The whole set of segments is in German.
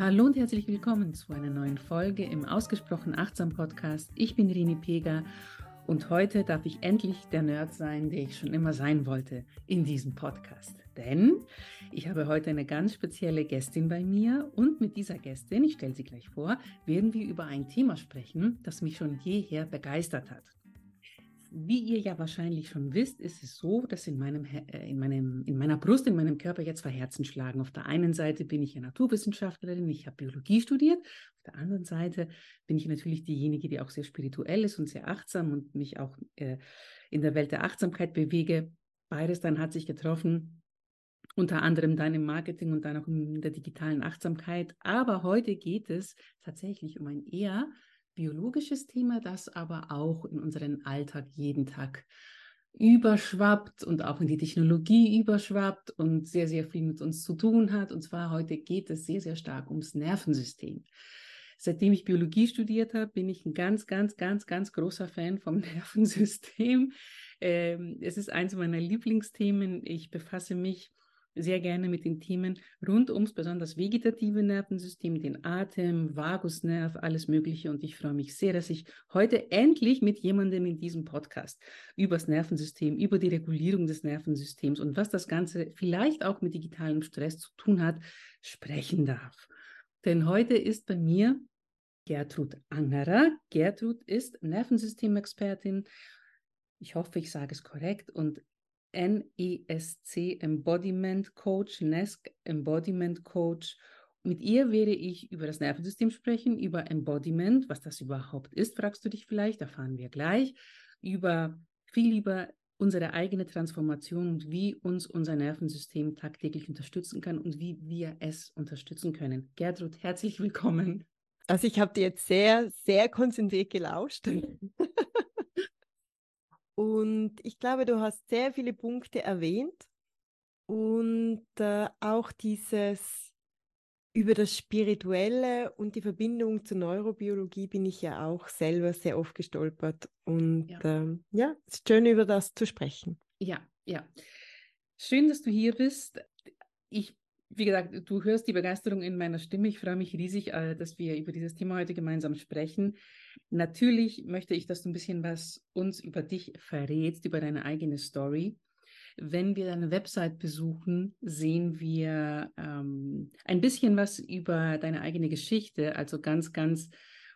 Hallo und herzlich willkommen zu einer neuen Folge im Ausgesprochen Achtsam Podcast. Ich bin Rini Pega und heute darf ich endlich der Nerd sein, der ich schon immer sein wollte in diesem Podcast. Denn ich habe heute eine ganz spezielle Gästin bei mir und mit dieser Gästin, ich stelle sie gleich vor, werden wir über ein Thema sprechen, das mich schon jeher begeistert hat. Wie ihr ja wahrscheinlich schon wisst, ist es so, dass in, meinem, äh, in, meinem, in meiner Brust, in meinem Körper jetzt zwei Herzen schlagen. Auf der einen Seite bin ich ja Naturwissenschaftlerin, ich habe Biologie studiert. Auf der anderen Seite bin ich natürlich diejenige, die auch sehr spirituell ist und sehr achtsam und mich auch äh, in der Welt der Achtsamkeit bewege. Beides dann hat sich getroffen, unter anderem dann im Marketing und dann auch in der digitalen Achtsamkeit. Aber heute geht es tatsächlich um ein eher biologisches Thema, das aber auch in unseren Alltag jeden Tag überschwappt und auch in die Technologie überschwappt und sehr, sehr viel mit uns zu tun hat. Und zwar heute geht es sehr, sehr stark ums Nervensystem. Seitdem ich Biologie studiert habe, bin ich ein ganz, ganz, ganz, ganz großer Fan vom Nervensystem. Ähm, es ist eines meiner Lieblingsthemen. Ich befasse mich sehr gerne mit den Themen rund ums besonders vegetative Nervensystem, den Atem, Vagusnerv, alles Mögliche. Und ich freue mich sehr, dass ich heute endlich mit jemandem in diesem Podcast über das Nervensystem, über die Regulierung des Nervensystems und was das Ganze vielleicht auch mit digitalem Stress zu tun hat, sprechen darf. Denn heute ist bei mir Gertrud Angerer. Gertrud ist Nervensystemexpertin. Ich hoffe, ich sage es korrekt und NESC Embodiment Coach, NESC Embodiment Coach. Mit ihr werde ich über das Nervensystem sprechen, über Embodiment, was das überhaupt ist, fragst du dich vielleicht, erfahren wir gleich, über viel lieber unsere eigene Transformation und wie uns unser Nervensystem tagtäglich unterstützen kann und wie wir es unterstützen können. Gertrud, herzlich willkommen. Also ich habe dir jetzt sehr, sehr konzentriert gelauscht. Und ich glaube, du hast sehr viele Punkte erwähnt und äh, auch dieses über das Spirituelle und die Verbindung zur Neurobiologie bin ich ja auch selber sehr oft gestolpert. Und ja, ähm, ja es ist schön, über das zu sprechen. Ja, ja. Schön, dass du hier bist. Ich wie gesagt, du hörst die Begeisterung in meiner Stimme. Ich freue mich riesig, äh, dass wir über dieses Thema heute gemeinsam sprechen. Natürlich möchte ich, dass du ein bisschen was uns über dich verrätst, über deine eigene Story. Wenn wir deine Website besuchen, sehen wir ähm, ein bisschen was über deine eigene Geschichte. Also ganz, ganz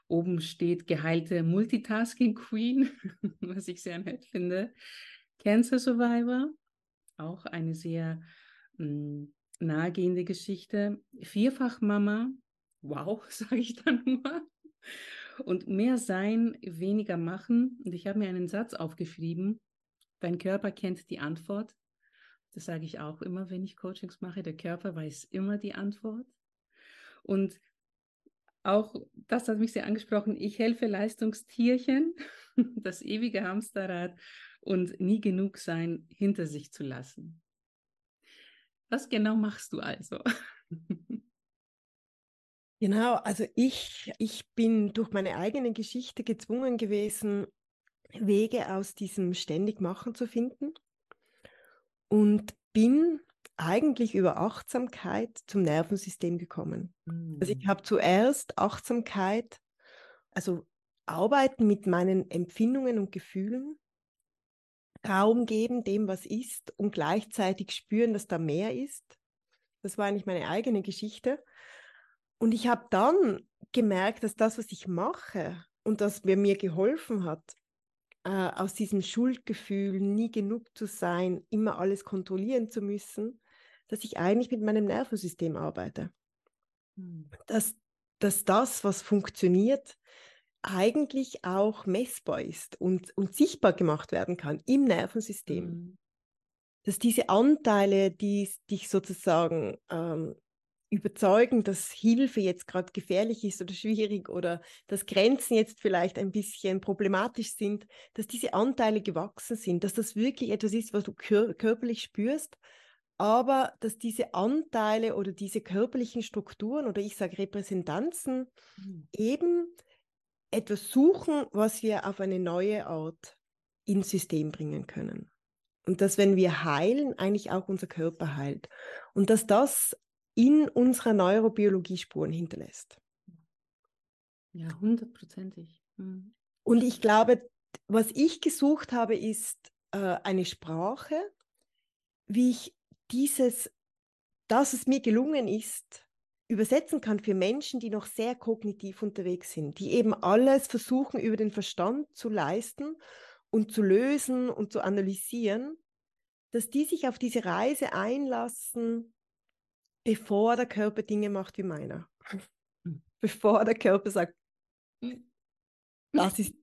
oben steht geheilte Multitasking Queen, was ich sehr nett finde. Cancer Survivor, auch eine sehr mm, nahegehende Geschichte. Vierfachmama, wow, sage ich dann nur. Und mehr sein, weniger machen. Und ich habe mir einen Satz aufgeschrieben. Dein Körper kennt die Antwort. Das sage ich auch immer, wenn ich Coachings mache. Der Körper weiß immer die Antwort. Und auch das hat mich sehr angesprochen. Ich helfe Leistungstierchen, das ewige Hamsterrad und nie genug sein hinter sich zu lassen. Was genau machst du also? Genau, also ich, ich bin durch meine eigene Geschichte gezwungen gewesen, Wege aus diesem ständig Machen zu finden und bin eigentlich über Achtsamkeit zum Nervensystem gekommen. Mhm. Also ich mm. habe zuerst Achtsamkeit, also Arbeiten mit meinen Empfindungen und Gefühlen Raum geben dem, was ist und gleichzeitig spüren, dass da mehr ist. Das war eigentlich meine eigene Geschichte. Und ich habe dann gemerkt, dass das, was ich mache und das mir, mir geholfen hat, äh, aus diesem Schuldgefühl, nie genug zu sein, immer alles kontrollieren zu müssen, dass ich eigentlich mit meinem Nervensystem arbeite. Hm. Dass, dass das, was funktioniert, eigentlich auch messbar ist und, und sichtbar gemacht werden kann im Nervensystem. Mhm. Dass diese Anteile, die dich sozusagen ähm, überzeugen, dass Hilfe jetzt gerade gefährlich ist oder schwierig oder dass Grenzen jetzt vielleicht ein bisschen problematisch sind, dass diese Anteile gewachsen sind, dass das wirklich etwas ist, was du kör körperlich spürst, aber dass diese Anteile oder diese körperlichen Strukturen oder ich sage Repräsentanzen mhm. eben etwas suchen, was wir auf eine neue Art ins System bringen können. Und dass, wenn wir heilen, eigentlich auch unser Körper heilt. Und dass das in unserer Neurobiologie Spuren hinterlässt. Ja, hundertprozentig. Mhm. Und ich glaube, was ich gesucht habe, ist äh, eine Sprache, wie ich dieses, dass es mir gelungen ist, übersetzen kann für Menschen, die noch sehr kognitiv unterwegs sind, die eben alles versuchen über den Verstand zu leisten und zu lösen und zu analysieren, dass die sich auf diese Reise einlassen, bevor der Körper Dinge macht wie meiner. Hm. Bevor der Körper sagt, hm. das ist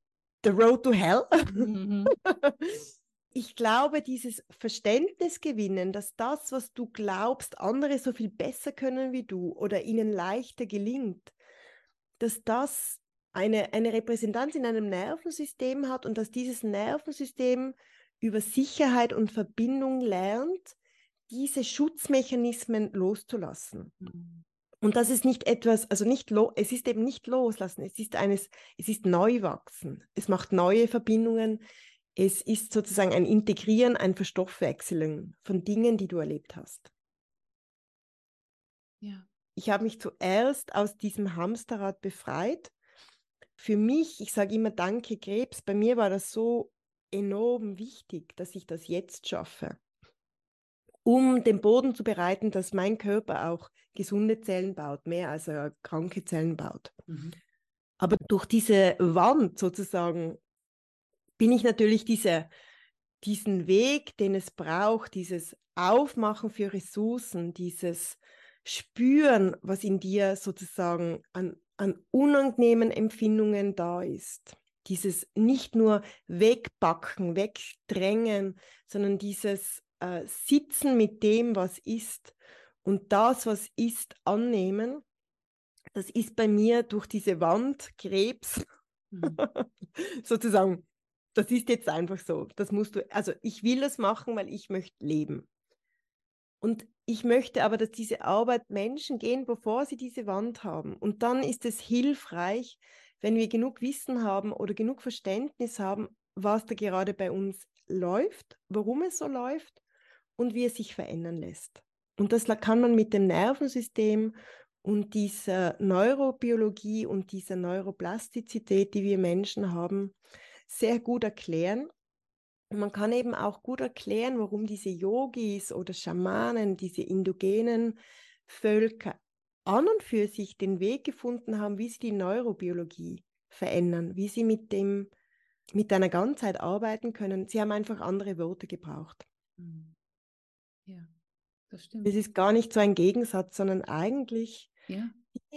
the road to hell. Ich glaube, dieses Verständnis gewinnen, dass das, was du glaubst, andere so viel besser können wie du oder ihnen leichter gelingt, dass das eine, eine Repräsentanz in einem Nervensystem hat und dass dieses Nervensystem über Sicherheit und Verbindung lernt, diese Schutzmechanismen loszulassen. Mhm. Und das ist nicht etwas, also nicht lo, es ist eben nicht loslassen, es ist eines, es ist Neuwachsen. Es macht neue Verbindungen. Es ist sozusagen ein Integrieren, ein Verstoffwechseln von Dingen, die du erlebt hast. Ja. Ich habe mich zuerst aus diesem Hamsterrad befreit. Für mich, ich sage immer Danke Krebs, bei mir war das so enorm wichtig, dass ich das jetzt schaffe um den Boden zu bereiten, dass mein Körper auch gesunde Zellen baut, mehr als er kranke Zellen baut. Mhm. Aber durch diese Wand sozusagen bin ich natürlich diese, diesen Weg, den es braucht, dieses Aufmachen für Ressourcen, dieses Spüren, was in dir sozusagen an, an unangenehmen Empfindungen da ist. Dieses nicht nur wegbacken, wegdrängen, sondern dieses äh, sitzen mit dem, was ist und das, was ist, annehmen. Das ist bei mir durch diese Wand Krebs mhm. sozusagen. Das ist jetzt einfach so. Das musst du, also ich will das machen, weil ich möchte leben. Und ich möchte aber, dass diese Arbeit Menschen gehen, bevor sie diese Wand haben. Und dann ist es hilfreich, wenn wir genug Wissen haben oder genug Verständnis haben, was da gerade bei uns läuft, warum es so läuft und wie es sich verändern lässt. Und das kann man mit dem Nervensystem und dieser Neurobiologie und dieser Neuroplastizität, die wir Menschen haben, sehr gut erklären. Und man kann eben auch gut erklären, warum diese Yogis oder Schamanen, diese indogenen Völker an und für sich den Weg gefunden haben, wie sie die Neurobiologie verändern, wie sie mit dem mit einer Ganzheit arbeiten können. Sie haben einfach andere Worte gebraucht. Mhm. Ja, das stimmt. Es ist gar nicht so ein Gegensatz, sondern eigentlich, ja.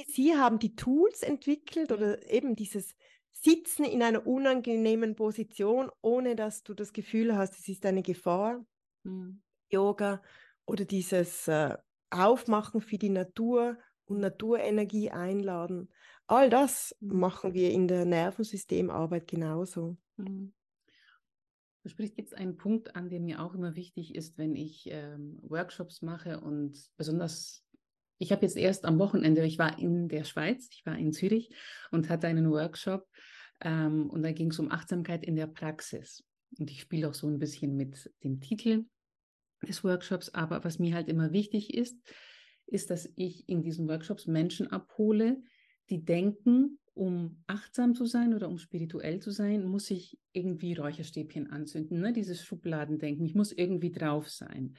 Sie haben die Tools entwickelt oder eben dieses Sitzen in einer unangenehmen Position, ohne dass du das Gefühl hast, es ist eine Gefahr. Mhm. Yoga oder dieses äh, Aufmachen für die Natur und Naturenergie einladen. All das mhm. machen wir in der Nervensystemarbeit genauso. Mhm. Du sprichst jetzt einen Punkt an, der mir auch immer wichtig ist, wenn ich ähm, Workshops mache und besonders, ich habe jetzt erst am Wochenende, ich war in der Schweiz, ich war in Zürich und hatte einen Workshop ähm, und da ging es um Achtsamkeit in der Praxis. Und ich spiele auch so ein bisschen mit dem Titel des Workshops, aber was mir halt immer wichtig ist, ist, dass ich in diesen Workshops Menschen abhole, die denken, um achtsam zu sein oder um spirituell zu sein, muss ich irgendwie Räucherstäbchen anzünden, ne? dieses Schubladendenken. Ich muss irgendwie drauf sein.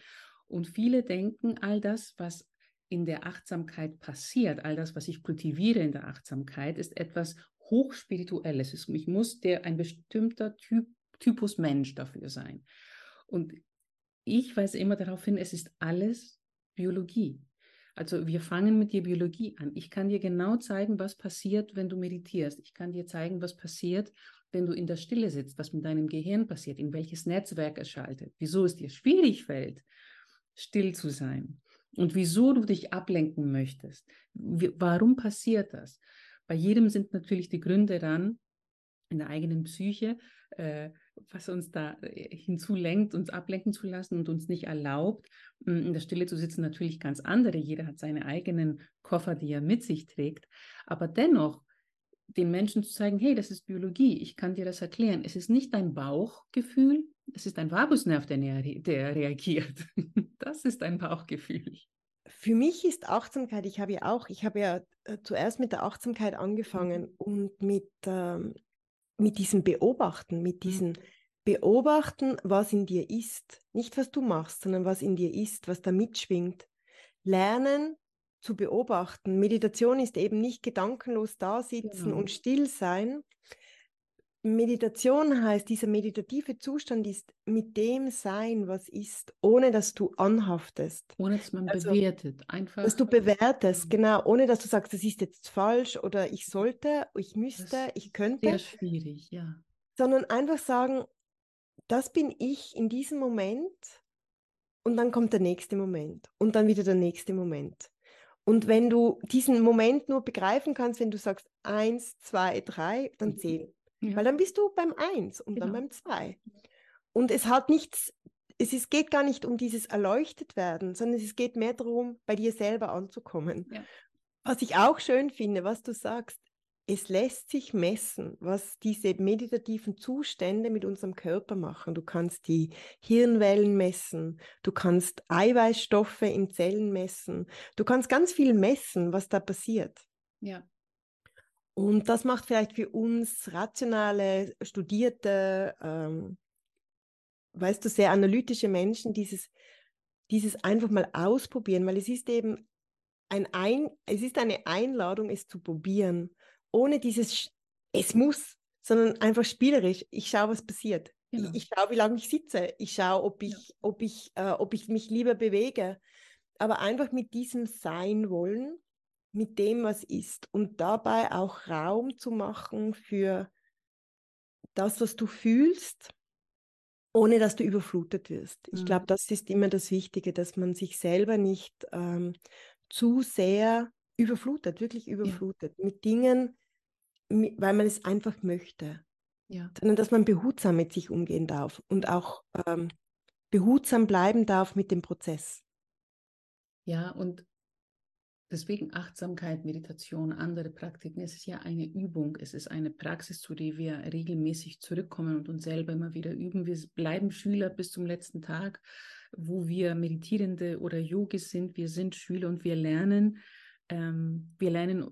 Und viele denken, all das, was in der Achtsamkeit passiert, all das, was ich kultiviere in der Achtsamkeit, ist etwas hochspirituelles. Ich muss der ein bestimmter typ, Typus Mensch dafür sein. Und ich weise immer darauf hin, es ist alles Biologie. Also wir fangen mit der Biologie an. Ich kann dir genau zeigen, was passiert, wenn du meditierst. Ich kann dir zeigen, was passiert, wenn du in der Stille sitzt, was mit deinem Gehirn passiert, in welches Netzwerk es schaltet, wieso es dir schwierig fällt, still zu sein und wieso du dich ablenken möchtest. Warum passiert das? Bei jedem sind natürlich die Gründe dann in der eigenen Psyche, äh, was uns da äh, hinzulenkt, uns ablenken zu lassen und uns nicht erlaubt, in der Stille zu sitzen, natürlich ganz andere. Jeder hat seine eigenen Koffer, die er mit sich trägt. Aber dennoch den Menschen zu zeigen, hey, das ist Biologie, ich kann dir das erklären. Es ist nicht dein Bauchgefühl, es ist dein Vagusnerv, der, der reagiert. Das ist dein Bauchgefühl. für mich ist Achtsamkeit, ich habe ja auch, ich habe ja äh, zuerst mit der Achtsamkeit angefangen mhm. und mit, ähm, mit diesem Beobachten, mit mhm. diesem Beobachten, was in dir ist. Nicht, was du machst, sondern was in dir ist, was da mitschwingt. Lernen zu beobachten. Meditation ist eben nicht gedankenlos da sitzen genau. und still sein, Meditation heißt, dieser meditative Zustand ist mit dem Sein, was ist, ohne dass du anhaftest. Ohne dass man also, bewertet, einfach. Dass du bewertest, genau, ohne dass du sagst, das ist jetzt falsch oder ich sollte, ich müsste, ich könnte. Sehr schwierig, ja. Sondern einfach sagen, das bin ich in diesem Moment und dann kommt der nächste Moment und dann wieder der nächste Moment. Und wenn du diesen Moment nur begreifen kannst, wenn du sagst eins, zwei, drei, dann mhm. zähl. Ja. Weil dann bist du beim Eins und genau. dann beim Zwei. Und es hat nichts, es ist, geht gar nicht um dieses erleuchtet werden, sondern es geht mehr darum, bei dir selber anzukommen. Ja. Was ich auch schön finde, was du sagst, es lässt sich messen, was diese meditativen Zustände mit unserem Körper machen. Du kannst die Hirnwellen messen, du kannst Eiweißstoffe in Zellen messen, du kannst ganz viel messen, was da passiert. Ja. Und das macht vielleicht für uns rationale, studierte, ähm, weißt du, sehr analytische Menschen dieses, dieses einfach mal ausprobieren, weil es ist eben ein, ein es ist eine Einladung, es zu probieren, ohne dieses es muss, sondern einfach spielerisch. Ich schaue, was passiert. Genau. Ich, ich schaue, wie lange ich sitze. Ich schaue, ob ich, ja. ob ich, äh, ob ich mich lieber bewege. Aber einfach mit diesem Sein wollen mit dem, was ist und dabei auch Raum zu machen für das, was du fühlst, ohne dass du überflutet wirst. Ich mhm. glaube, das ist immer das Wichtige, dass man sich selber nicht ähm, zu sehr überflutet, wirklich überflutet ja. mit Dingen, weil man es einfach möchte. Ja. Sondern dass man behutsam mit sich umgehen darf und auch ähm, behutsam bleiben darf mit dem Prozess. Ja, und Deswegen Achtsamkeit, Meditation, andere Praktiken. Es ist ja eine Übung. Es ist eine Praxis, zu der wir regelmäßig zurückkommen und uns selber immer wieder üben. Wir bleiben Schüler bis zum letzten Tag, wo wir Meditierende oder Yogis sind. Wir sind Schüler und wir lernen. Ähm, wir lernen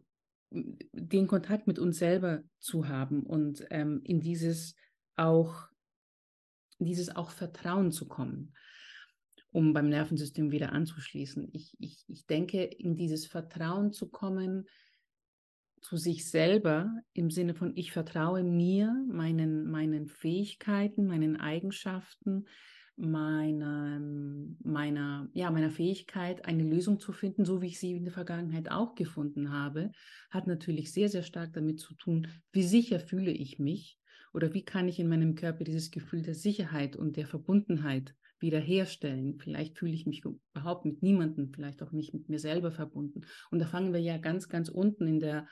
den Kontakt mit uns selber zu haben und ähm, in dieses auch, dieses auch Vertrauen zu kommen um beim Nervensystem wieder anzuschließen. Ich, ich, ich denke, in dieses Vertrauen zu kommen zu sich selber im Sinne von, ich vertraue mir, meinen, meinen Fähigkeiten, meinen Eigenschaften, meiner, meiner, ja, meiner Fähigkeit, eine Lösung zu finden, so wie ich sie in der Vergangenheit auch gefunden habe, hat natürlich sehr, sehr stark damit zu tun, wie sicher fühle ich mich oder wie kann ich in meinem Körper dieses Gefühl der Sicherheit und der Verbundenheit wiederherstellen. Vielleicht fühle ich mich überhaupt mit niemandem, vielleicht auch nicht mit mir selber verbunden. Und da fangen wir ja ganz, ganz unten in der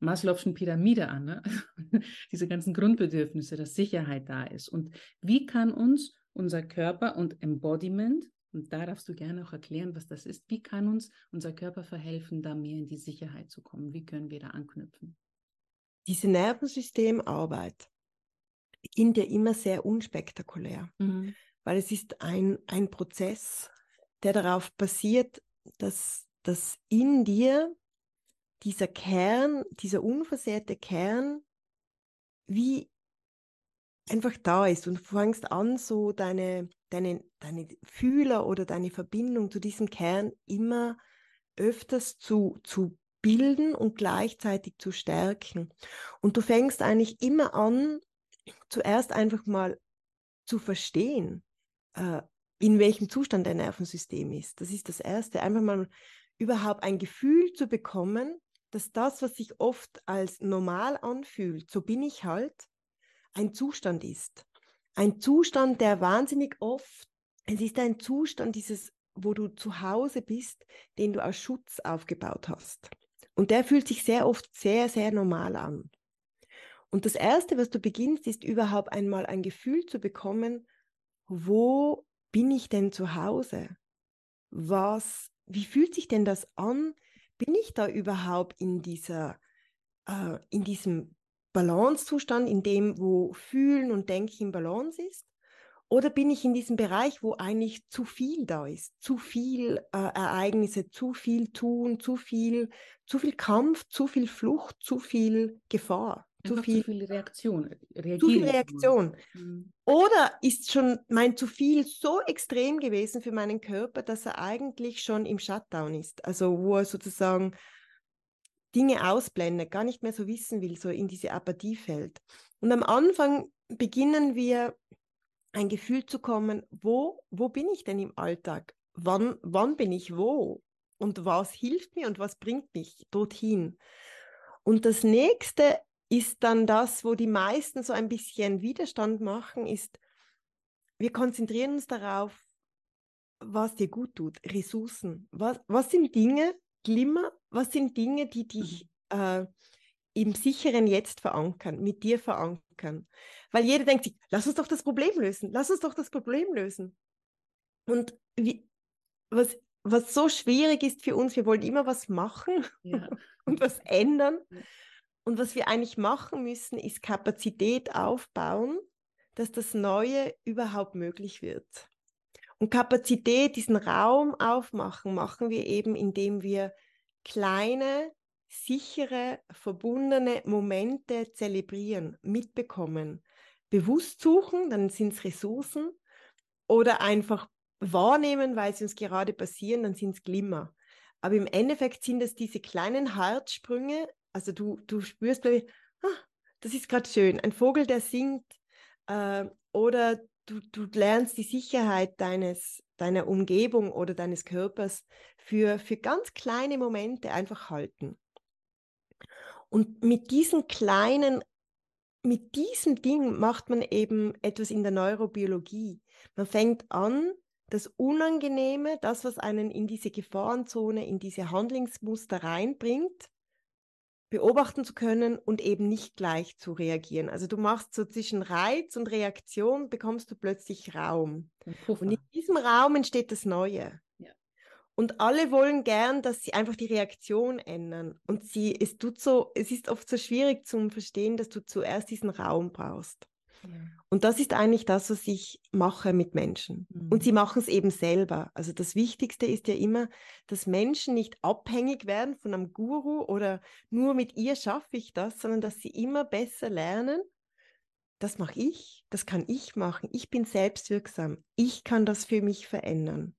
Maslow'schen Pyramide an. Ne? Diese ganzen Grundbedürfnisse, dass Sicherheit da ist. Und wie kann uns unser Körper und Embodiment, und da darfst du gerne auch erklären, was das ist, wie kann uns unser Körper verhelfen, da mehr in die Sicherheit zu kommen? Wie können wir da anknüpfen? Diese Nervensystemarbeit beginnt ja immer sehr unspektakulär. Mhm weil es ist ein, ein Prozess, der darauf basiert, dass, dass in dir dieser Kern, dieser unversehrte Kern, wie einfach da ist und du fängst an, so deine, deine, deine Fühler oder deine Verbindung zu diesem Kern immer öfters zu, zu bilden und gleichzeitig zu stärken. Und du fängst eigentlich immer an, zuerst einfach mal zu verstehen, äh, in welchem Zustand dein Nervensystem ist. Das ist das Erste. Einfach mal überhaupt ein Gefühl zu bekommen, dass das, was sich oft als normal anfühlt, so bin ich halt, ein Zustand ist. Ein Zustand, der wahnsinnig oft, es ist ein Zustand dieses, wo du zu Hause bist, den du aus Schutz aufgebaut hast. Und der fühlt sich sehr oft sehr, sehr normal an. Und das Erste, was du beginnst, ist überhaupt einmal ein Gefühl zu bekommen, wo bin ich denn zu Hause? Was, wie fühlt sich denn das an? Bin ich da überhaupt in dieser, äh, in diesem Balancezustand, in dem, wo Fühlen und Denken in Balance ist? oder bin ich in diesem Bereich, wo eigentlich zu viel da ist, zu viel äh, Ereignisse, zu viel tun, zu viel, zu viel Kampf, zu viel Flucht, zu viel Gefahr, zu viel, zu viel, Reaktion. Zu viel Reaktion. Mhm. Oder ist schon mein zu viel so extrem gewesen für meinen Körper, dass er eigentlich schon im Shutdown ist, also wo er sozusagen Dinge ausblendet, gar nicht mehr so wissen will, so in diese Apathie fällt. Und am Anfang beginnen wir ein Gefühl zu kommen, wo, wo bin ich denn im Alltag? Wann, wann bin ich wo? Und was hilft mir und was bringt mich dorthin? Und das nächste ist dann das, wo die meisten so ein bisschen Widerstand machen, ist, wir konzentrieren uns darauf, was dir gut tut, Ressourcen. Was, was sind Dinge, Glimmer, was sind Dinge, die dich mhm. äh, im sicheren Jetzt verankern, mit dir verankern? Weil jeder denkt sich, lass uns doch das Problem lösen, lass uns doch das Problem lösen. Und wie, was, was so schwierig ist für uns, wir wollen immer was machen ja. und was ändern. Und was wir eigentlich machen müssen, ist Kapazität aufbauen, dass das Neue überhaupt möglich wird. Und Kapazität, diesen Raum aufmachen, machen wir eben, indem wir kleine, sichere, verbundene Momente zelebrieren, mitbekommen, bewusst suchen, dann sind es Ressourcen, oder einfach wahrnehmen, weil sie uns gerade passieren, dann sind es Glimmer. Aber im Endeffekt sind es diese kleinen Herzsprünge, also du, du spürst, ah, das ist gerade schön, ein Vogel, der singt, äh, oder du, du lernst die Sicherheit deines, deiner Umgebung oder deines Körpers für, für ganz kleine Momente einfach halten. Und mit diesen kleinen mit diesem Ding macht man eben etwas in der Neurobiologie. Man fängt an, das Unangenehme, das, was einen in diese Gefahrenzone, in diese Handlungsmuster reinbringt, beobachten zu können und eben nicht gleich zu reagieren. Also du machst so zwischen Reiz und Reaktion, bekommst du plötzlich Raum. Und in diesem Raum entsteht das Neue. Und alle wollen gern, dass sie einfach die Reaktion ändern. Und sie, es tut so, es ist oft so schwierig zum Verstehen, dass du zuerst diesen Raum brauchst. Und das ist eigentlich das, was ich mache mit Menschen. Mhm. Und sie machen es eben selber. Also das Wichtigste ist ja immer, dass Menschen nicht abhängig werden von einem Guru oder nur mit ihr schaffe ich das, sondern dass sie immer besser lernen. Das mache ich, das kann ich machen. Ich bin selbstwirksam. Ich kann das für mich verändern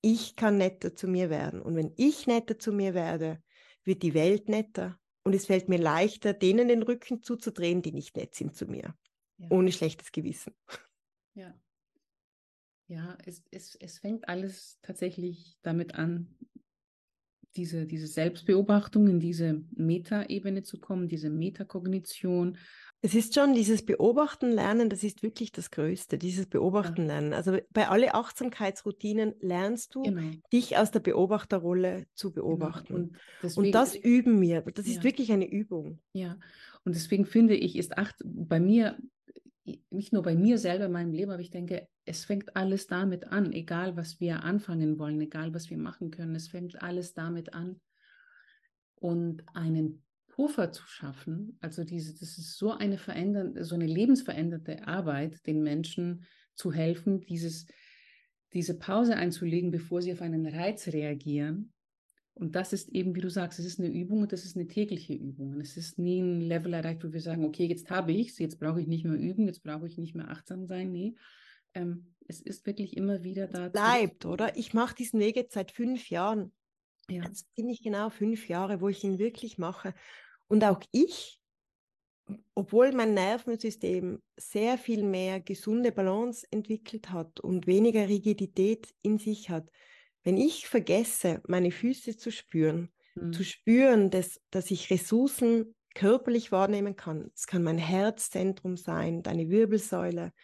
ich kann netter zu mir werden. Und wenn ich netter zu mir werde, wird die Welt netter. Und es fällt mir leichter, denen den Rücken zuzudrehen, die nicht nett sind zu mir. Ja. Ohne schlechtes Gewissen. Ja. Ja, es, es, es fängt alles tatsächlich damit an, diese, diese Selbstbeobachtung in diese Metaebene zu kommen, diese Metakognition es ist schon dieses Beobachten lernen, das ist wirklich das Größte, dieses Beobachten lernen. Also bei alle Achtsamkeitsroutinen lernst du, genau. dich aus der Beobachterrolle zu genau. beobachten. Genau. Und, deswegen, und, das üben wir. Das ja. ist wirklich eine Übung. Ja, und deswegen finde ich, ist Acht bei mir, nicht nur bei mir selber in meinem Leben, aber ich denke, es fängt alles damit an, egal was wir anfangen wollen, egal was wir machen können, es fängt alles damit an. Und einen Puffer zu schaffen, also diese, das ist so eine verändernde, so eine lebensveränderte Arbeit, den Menschen zu helfen, dieses, diese Pause einzulegen, bevor sie auf einen Reiz reagieren. Und das ist eben, wie du sagst, es ist eine Übung und das ist eine tägliche Übung. Und es ist nie ein Level erreicht, wo wir sagen, okay, jetzt habe ich es, jetzt brauche ich nicht mehr üben, jetzt brauche ich nicht mehr achtsam sein. Nee, ähm, es ist wirklich immer wieder da. Bleibt, oder? Ich mache diesen Weg jetzt seit fünf Jahren. Ja. Jetzt bin ich genau fünf Jahre, wo ich ihn wirklich mache. Und auch ich, obwohl mein Nervensystem sehr viel mehr gesunde Balance entwickelt hat und weniger Rigidität in sich hat, wenn ich vergesse, meine Füße zu spüren, mhm. zu spüren, dass, dass ich Ressourcen körperlich wahrnehmen kann, es kann mein Herzzentrum sein, deine Wirbelsäule,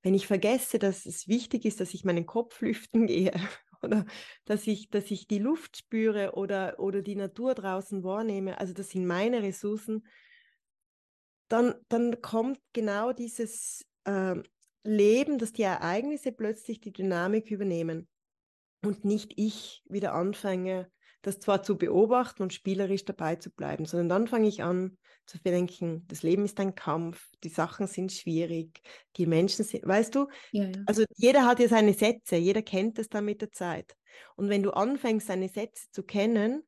wenn ich vergesse, dass es wichtig ist, dass ich meinen Kopf lüften gehe oder dass ich, dass ich die Luft spüre oder, oder die Natur draußen wahrnehme, also das sind meine Ressourcen, dann, dann kommt genau dieses äh, Leben, dass die Ereignisse plötzlich die Dynamik übernehmen und nicht ich wieder anfange, das zwar zu beobachten und spielerisch dabei zu bleiben, sondern dann fange ich an zu denken, das Leben ist ein Kampf, die Sachen sind schwierig, die Menschen sind, weißt du, ja, ja. also jeder hat ja seine Sätze, jeder kennt es dann mit der Zeit. Und wenn du anfängst, seine Sätze zu kennen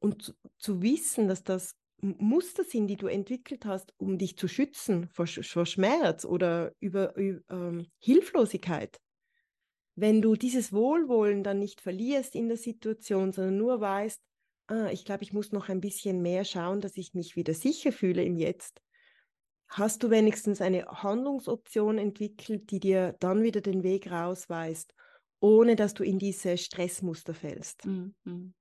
und zu, zu wissen, dass das Muster sind, die du entwickelt hast, um dich zu schützen vor, vor Schmerz oder über, über ähm, Hilflosigkeit, wenn du dieses Wohlwollen dann nicht verlierst in der Situation, sondern nur weißt, ah, ich glaube, ich muss noch ein bisschen mehr schauen, dass ich mich wieder sicher fühle im Jetzt, hast du wenigstens eine Handlungsoption entwickelt, die dir dann wieder den Weg rausweist, ohne dass du in diese Stressmuster fällst. Mhm.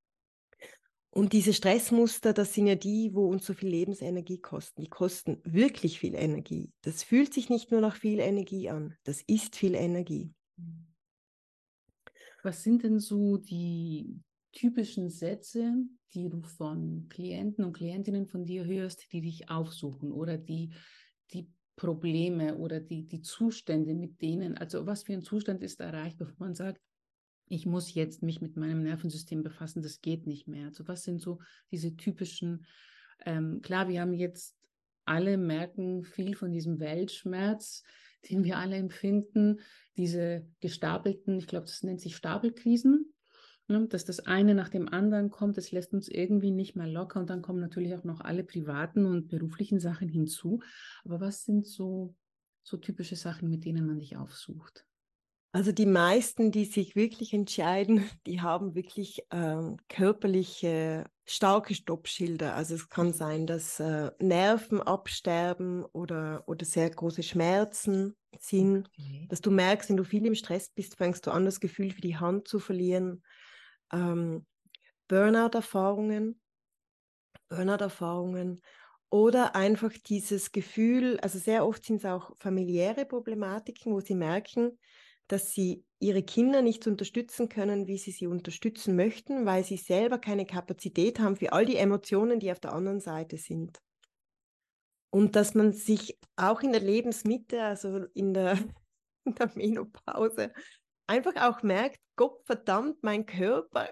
Und diese Stressmuster, das sind ja die, wo uns so viel Lebensenergie kosten. Die kosten wirklich viel Energie. Das fühlt sich nicht nur nach viel Energie an, das ist viel Energie. Mhm. Was sind denn so die typischen Sätze, die du von Klienten und Klientinnen von dir hörst, die dich aufsuchen oder die, die Probleme oder die, die Zustände, mit denen, also was für ein Zustand ist erreicht, bevor man sagt, ich muss jetzt mich mit meinem Nervensystem befassen, das geht nicht mehr. Also was sind so diese typischen, ähm, klar, wir haben jetzt alle merken viel von diesem Weltschmerz, den wir alle empfinden, diese gestapelten, ich glaube, das nennt sich Stapelkrisen, ne, dass das eine nach dem anderen kommt, das lässt uns irgendwie nicht mehr locker und dann kommen natürlich auch noch alle privaten und beruflichen Sachen hinzu. Aber was sind so, so typische Sachen, mit denen man dich aufsucht? Also die meisten, die sich wirklich entscheiden, die haben wirklich ähm, körperliche starke Stoppschilder. Also es kann sein, dass äh, Nerven absterben oder, oder sehr große Schmerzen sind, okay. dass du merkst, wenn du viel im Stress bist, fängst du an, das Gefühl für die Hand zu verlieren. Ähm, Burnout-Erfahrungen, Burnout-Erfahrungen oder einfach dieses Gefühl, also sehr oft sind es auch familiäre Problematiken, wo sie merken, dass sie ihre Kinder nicht unterstützen können, wie sie sie unterstützen möchten, weil sie selber keine Kapazität haben für all die Emotionen, die auf der anderen Seite sind. Und dass man sich auch in der Lebensmitte, also in der, in der Menopause, einfach auch merkt, Gott verdammt, mein Körper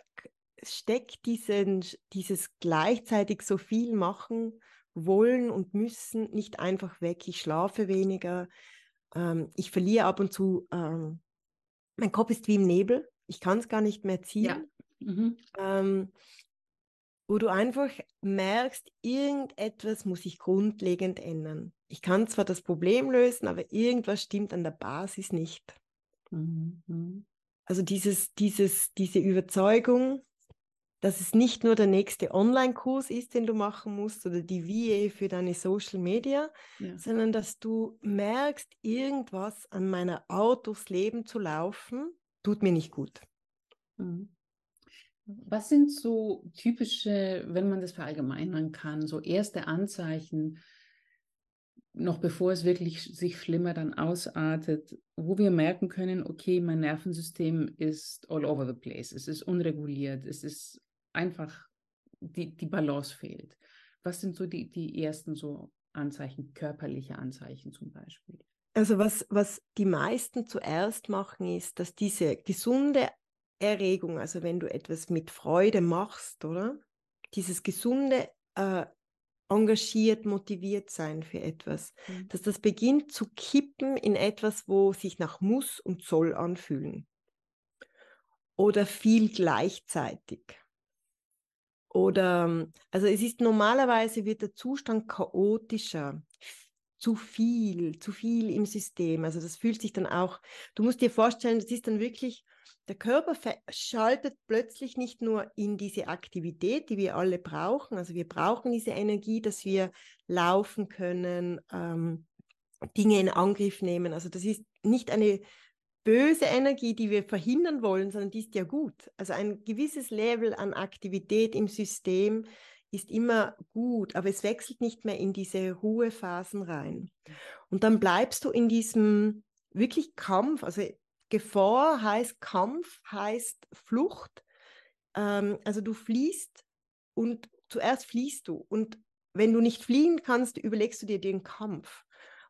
steckt diesen, dieses gleichzeitig so viel machen wollen und müssen nicht einfach weg. Ich schlafe weniger, ähm, ich verliere ab und zu, ähm, mein Kopf ist wie im Nebel, ich kann es gar nicht mehr ziehen. Ja. Mhm. Ähm, wo du einfach merkst, irgendetwas muss sich grundlegend ändern. Ich kann zwar das Problem lösen, aber irgendwas stimmt an der Basis nicht. Mhm. Also dieses, dieses, diese Überzeugung, dass es nicht nur der nächste Online-Kurs ist, den du machen musst oder die VA für deine Social Media, ja. sondern dass du merkst, irgendwas an meiner Art durchs Leben zu laufen, tut mir nicht gut. Mhm. Was sind so typische, wenn man das verallgemeinern kann, so erste Anzeichen, noch bevor es wirklich sich schlimmer dann ausartet, wo wir merken können, okay, mein Nervensystem ist all over the place, es ist unreguliert, es ist einfach die, die Balance fehlt. Was sind so die, die ersten so Anzeichen, körperliche Anzeichen zum Beispiel? Also was, was die meisten zuerst machen, ist, dass diese gesunde Erregung, also wenn du etwas mit Freude machst, oder? Dieses gesunde, äh, engagiert, motiviert sein für etwas, mhm. dass das beginnt zu kippen in etwas, wo sich nach muss und soll anfühlen. Oder viel gleichzeitig. Oder, also es ist normalerweise wird der Zustand chaotischer, zu viel, zu viel im System. Also das fühlt sich dann auch, du musst dir vorstellen, das ist dann wirklich, der Körper schaltet plötzlich nicht nur in diese Aktivität, die wir alle brauchen. Also wir brauchen diese Energie, dass wir laufen können, ähm, Dinge in Angriff nehmen. Also das ist nicht eine böse Energie, die wir verhindern wollen, sondern die ist ja gut. Also ein gewisses Level an Aktivität im System ist immer gut, aber es wechselt nicht mehr in diese Ruhephasen rein. Und dann bleibst du in diesem wirklich Kampf, also Gefahr heißt Kampf, heißt Flucht. Ähm, also du fließt und zuerst fließt du. Und wenn du nicht fliehen kannst, überlegst du dir den Kampf.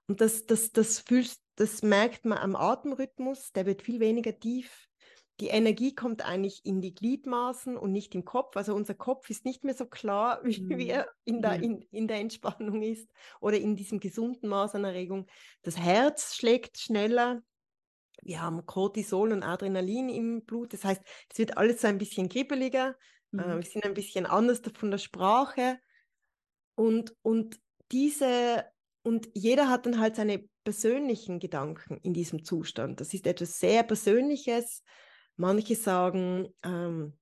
Und das, das, das fühlst, das merkt man am Atemrhythmus, der wird viel weniger tief. die Energie kommt eigentlich in die Gliedmaßen und nicht im Kopf. Also unser Kopf ist nicht mehr so klar, wie, mhm. wie er in der, in, in der Entspannung ist oder in diesem gesunden Maß an Erregung. Das Herz schlägt schneller. Wir haben Cortisol und Adrenalin im Blut. Das heißt, es wird alles so ein bisschen kribbeliger. Äh, mhm. Äh, wir sind ein bisschen anders von der Sprache. Und, und diese, und jeder hat dann halt seine persönlichen Gedanken in diesem Zustand. Das ist etwas sehr Persönliches. Manche sagen, ähm,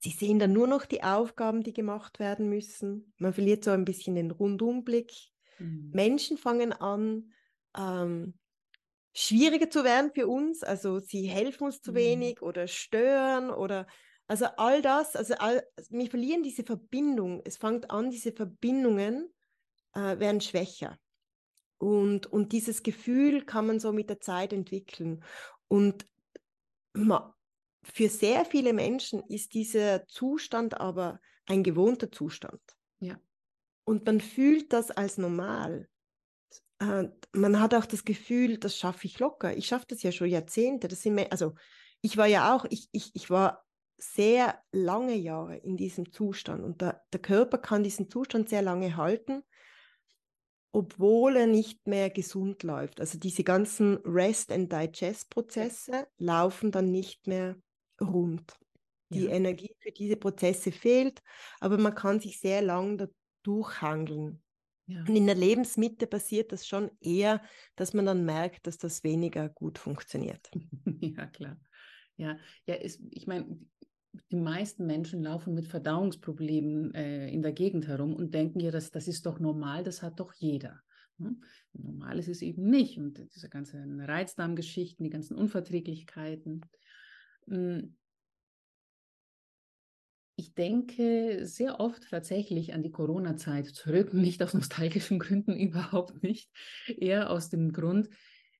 sie sehen dann nur noch die Aufgaben, die gemacht werden müssen. Man verliert so ein bisschen den Rundumblick. Mhm. Menschen fangen an, ähm, schwieriger zu werden für uns. Also sie helfen uns zu mhm. wenig oder stören oder also all das, also all, wir verlieren diese Verbindung. Es fängt an, diese Verbindungen äh, werden schwächer. Und, und dieses Gefühl kann man so mit der Zeit entwickeln. Und für sehr viele Menschen ist dieser Zustand aber ein gewohnter Zustand. Ja. Und man fühlt das als normal. Äh, man hat auch das Gefühl, das schaffe ich locker. Ich schaffe das ja schon Jahrzehnte. Das sind, also ich war ja auch, ich, ich, ich war sehr lange Jahre in diesem Zustand und der, der Körper kann diesen Zustand sehr lange halten obwohl er nicht mehr gesund läuft. Also diese ganzen Rest- and Digest-Prozesse laufen dann nicht mehr rund. Die ja. Energie für diese Prozesse fehlt, aber man kann sich sehr lang durchhangeln. Ja. Und in der Lebensmitte passiert das schon eher, dass man dann merkt, dass das weniger gut funktioniert. Ja, klar. Ja, ja ist, ich meine, die meisten Menschen laufen mit Verdauungsproblemen äh, in der Gegend herum und denken ja, das, das ist doch normal, das hat doch jeder. Hm? Normal ist es eben nicht. Und diese ganzen Reizdarmgeschichten, die ganzen Unverträglichkeiten. Hm. Ich denke sehr oft tatsächlich an die Corona-Zeit zurück, nicht aus nostalgischen Gründen, überhaupt nicht, eher aus dem Grund,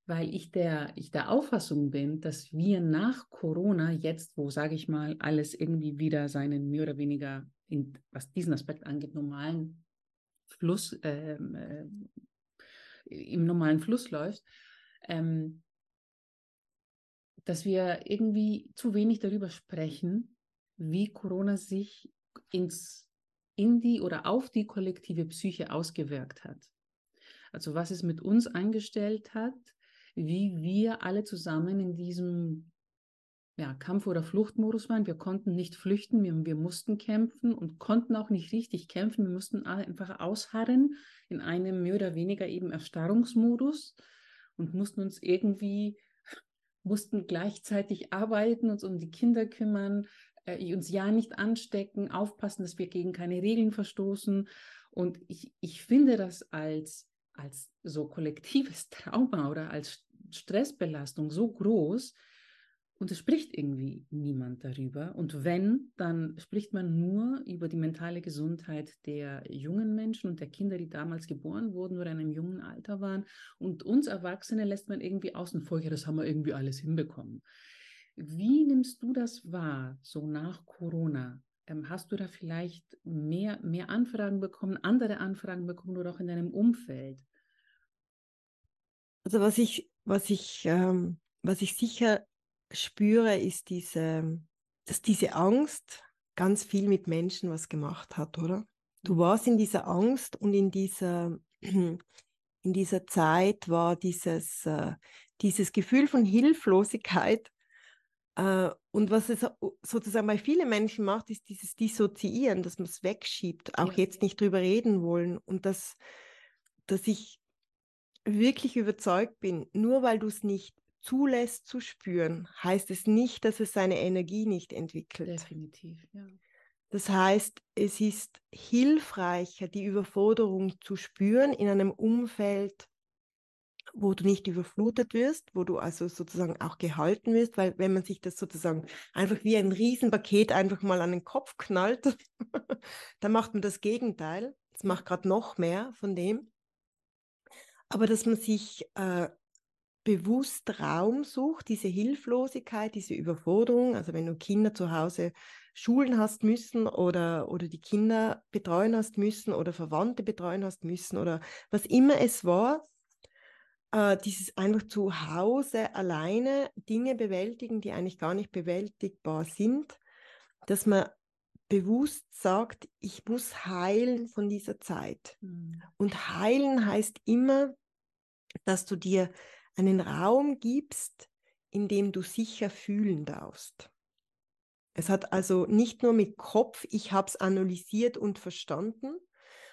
weil ich der, ich der Auffassung bin, dass wir nach Corona jetzt, wo, sage ich mal, alles irgendwie wieder seinen mehr oder weniger, in, was diesen Aspekt angeht, normalen Fluss, ähm, äh, im normalen Fluss läuft, ähm, dass wir irgendwie zu wenig darüber sprechen, wie Corona sich ins, in die oder auf die kollektive Psyche ausgewirkt hat. Also was es mit uns angestellt hat, wie wir alle zusammen in diesem ja, Kampf- oder Fluchtmodus waren. Wir konnten nicht flüchten, wir, wir mussten kämpfen und konnten auch nicht richtig kämpfen. Wir mussten einfach ausharren in einem mehr oder weniger eben Erstarrungsmodus und mussten uns irgendwie, mussten gleichzeitig arbeiten, uns um die Kinder kümmern, äh, uns ja nicht anstecken, aufpassen, dass wir gegen keine Regeln verstoßen. Und ich, ich finde das als, als so kollektives Trauma oder als Stressbelastung so groß und es spricht irgendwie niemand darüber. Und wenn, dann spricht man nur über die mentale Gesundheit der jungen Menschen und der Kinder, die damals geboren wurden oder in einem jungen Alter waren. Und uns Erwachsene lässt man irgendwie außen vor, ja, das haben wir irgendwie alles hinbekommen. Wie nimmst du das wahr, so nach Corona? Ähm, hast du da vielleicht mehr, mehr Anfragen bekommen, andere Anfragen bekommen oder auch in deinem Umfeld? Also was ich was ich, ähm, was ich sicher spüre, ist diese, dass diese Angst ganz viel mit Menschen was gemacht hat, oder? Du warst in dieser Angst und in dieser, in dieser Zeit war dieses, äh, dieses Gefühl von Hilflosigkeit. Äh, und was es sozusagen bei vielen Menschen macht, ist dieses Dissoziieren, dass man es wegschiebt, auch ja. jetzt nicht drüber reden wollen. Und dass, dass ich wirklich überzeugt bin, nur weil du es nicht zulässt zu spüren, heißt es nicht, dass es seine Energie nicht entwickelt. Definitiv, ja. Das heißt, es ist hilfreicher, die Überforderung zu spüren in einem Umfeld, wo du nicht überflutet wirst, wo du also sozusagen auch gehalten wirst, weil wenn man sich das sozusagen einfach wie ein Riesenpaket einfach mal an den Kopf knallt, dann macht man das Gegenteil. Es macht gerade noch mehr von dem aber dass man sich äh, bewusst Raum sucht, diese Hilflosigkeit, diese Überforderung, also wenn du Kinder zu Hause schulen hast müssen oder, oder die Kinder betreuen hast müssen oder Verwandte betreuen hast müssen oder was immer es war, äh, dieses einfach zu Hause alleine Dinge bewältigen, die eigentlich gar nicht bewältigbar sind, dass man bewusst sagt, ich muss heilen von dieser Zeit. Mhm. Und heilen heißt immer, dass du dir einen Raum gibst, in dem du sicher fühlen darfst. Es hat also nicht nur mit Kopf, ich habe es analysiert und verstanden,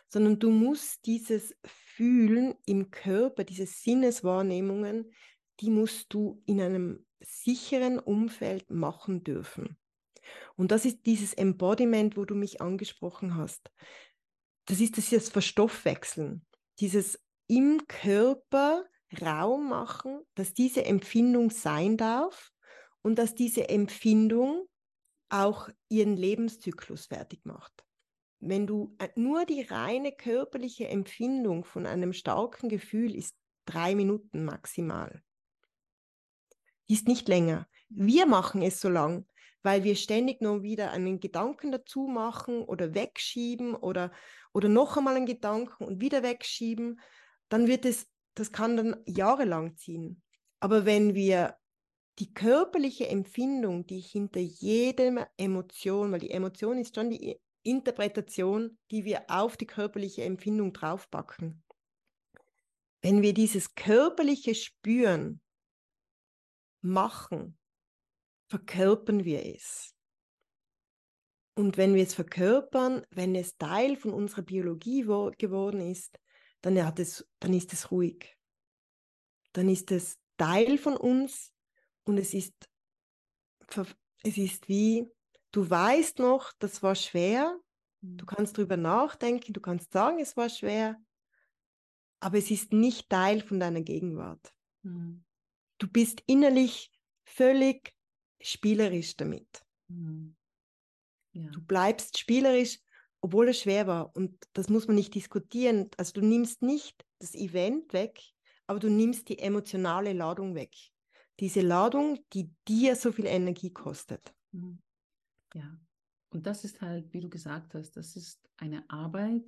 sondern du musst dieses Fühlen im Körper, diese Sinneswahrnehmungen, die musst du in einem sicheren Umfeld machen dürfen. Und das ist dieses Embodiment, wo du mich angesprochen hast. Das ist das, Verstoffwechseln, dieses im Körper Raum machen, dass diese Empfindung sein darf und dass diese Empfindung auch ihren Lebenszyklus fertig macht. Wenn du äh, nur die reine körperliche Empfindung von einem starken Gefühl ist drei Minuten maximal. Ist nicht länger. Wir machen es so lang, weil wir ständig nur wieder einen Gedanken dazu machen oder wegschieben oder, oder noch einmal einen Gedanken und wieder wegschieben, dann wird es, das kann dann jahrelang ziehen. Aber wenn wir die körperliche Empfindung, die hinter jedem Emotion, weil die Emotion ist schon die Interpretation, die wir auf die körperliche Empfindung draufpacken. Wenn wir dieses körperliche Spüren machen, verkörpern wir es. Und wenn wir es verkörpern, wenn es Teil von unserer Biologie geworden ist, dann, hat es, dann ist es ruhig. Dann ist es Teil von uns und es ist, es ist wie, du weißt noch, das war schwer, du mhm. kannst drüber nachdenken, du kannst sagen, es war schwer, aber es ist nicht Teil von deiner Gegenwart. Mhm. Du bist innerlich völlig spielerisch damit. Mhm. Ja. Du bleibst spielerisch, obwohl es schwer war. Und das muss man nicht diskutieren. Also du nimmst nicht das Event weg, aber du nimmst die emotionale Ladung weg. Diese Ladung, die dir so viel Energie kostet. Mhm. Ja, und das ist halt, wie du gesagt hast, das ist eine Arbeit,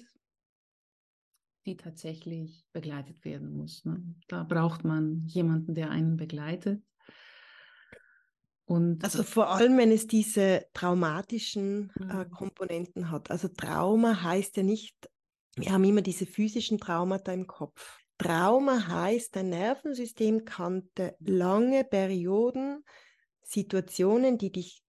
die tatsächlich begleitet werden muss. Ne? Da braucht man jemanden, der einen begleitet. Und also vor allem, wenn es diese traumatischen äh, mhm. Komponenten hat. Also Trauma heißt ja nicht, wir haben immer diese physischen Traumata im Kopf. Trauma heißt, dein Nervensystem kannte lange Perioden, Situationen, die dich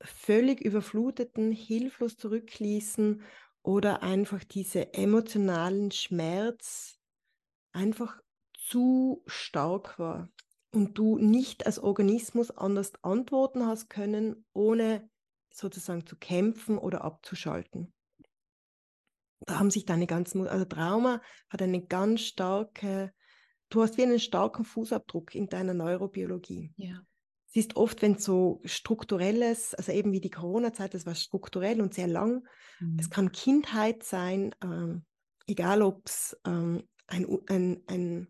völlig überfluteten, hilflos zurückließen oder einfach diese emotionalen Schmerz einfach zu stark war und du nicht als Organismus anders antworten hast können, ohne sozusagen zu kämpfen oder abzuschalten. Da haben sich deine ganzen, also Trauma hat eine ganz starke, du hast wie einen starken Fußabdruck in deiner Neurobiologie. Ja. Es ist oft, wenn so strukturelles, also eben wie die Corona-Zeit, das war strukturell und sehr lang. Mhm. Es kann Kindheit sein, ähm, egal ob es ähm, ein, ein, ein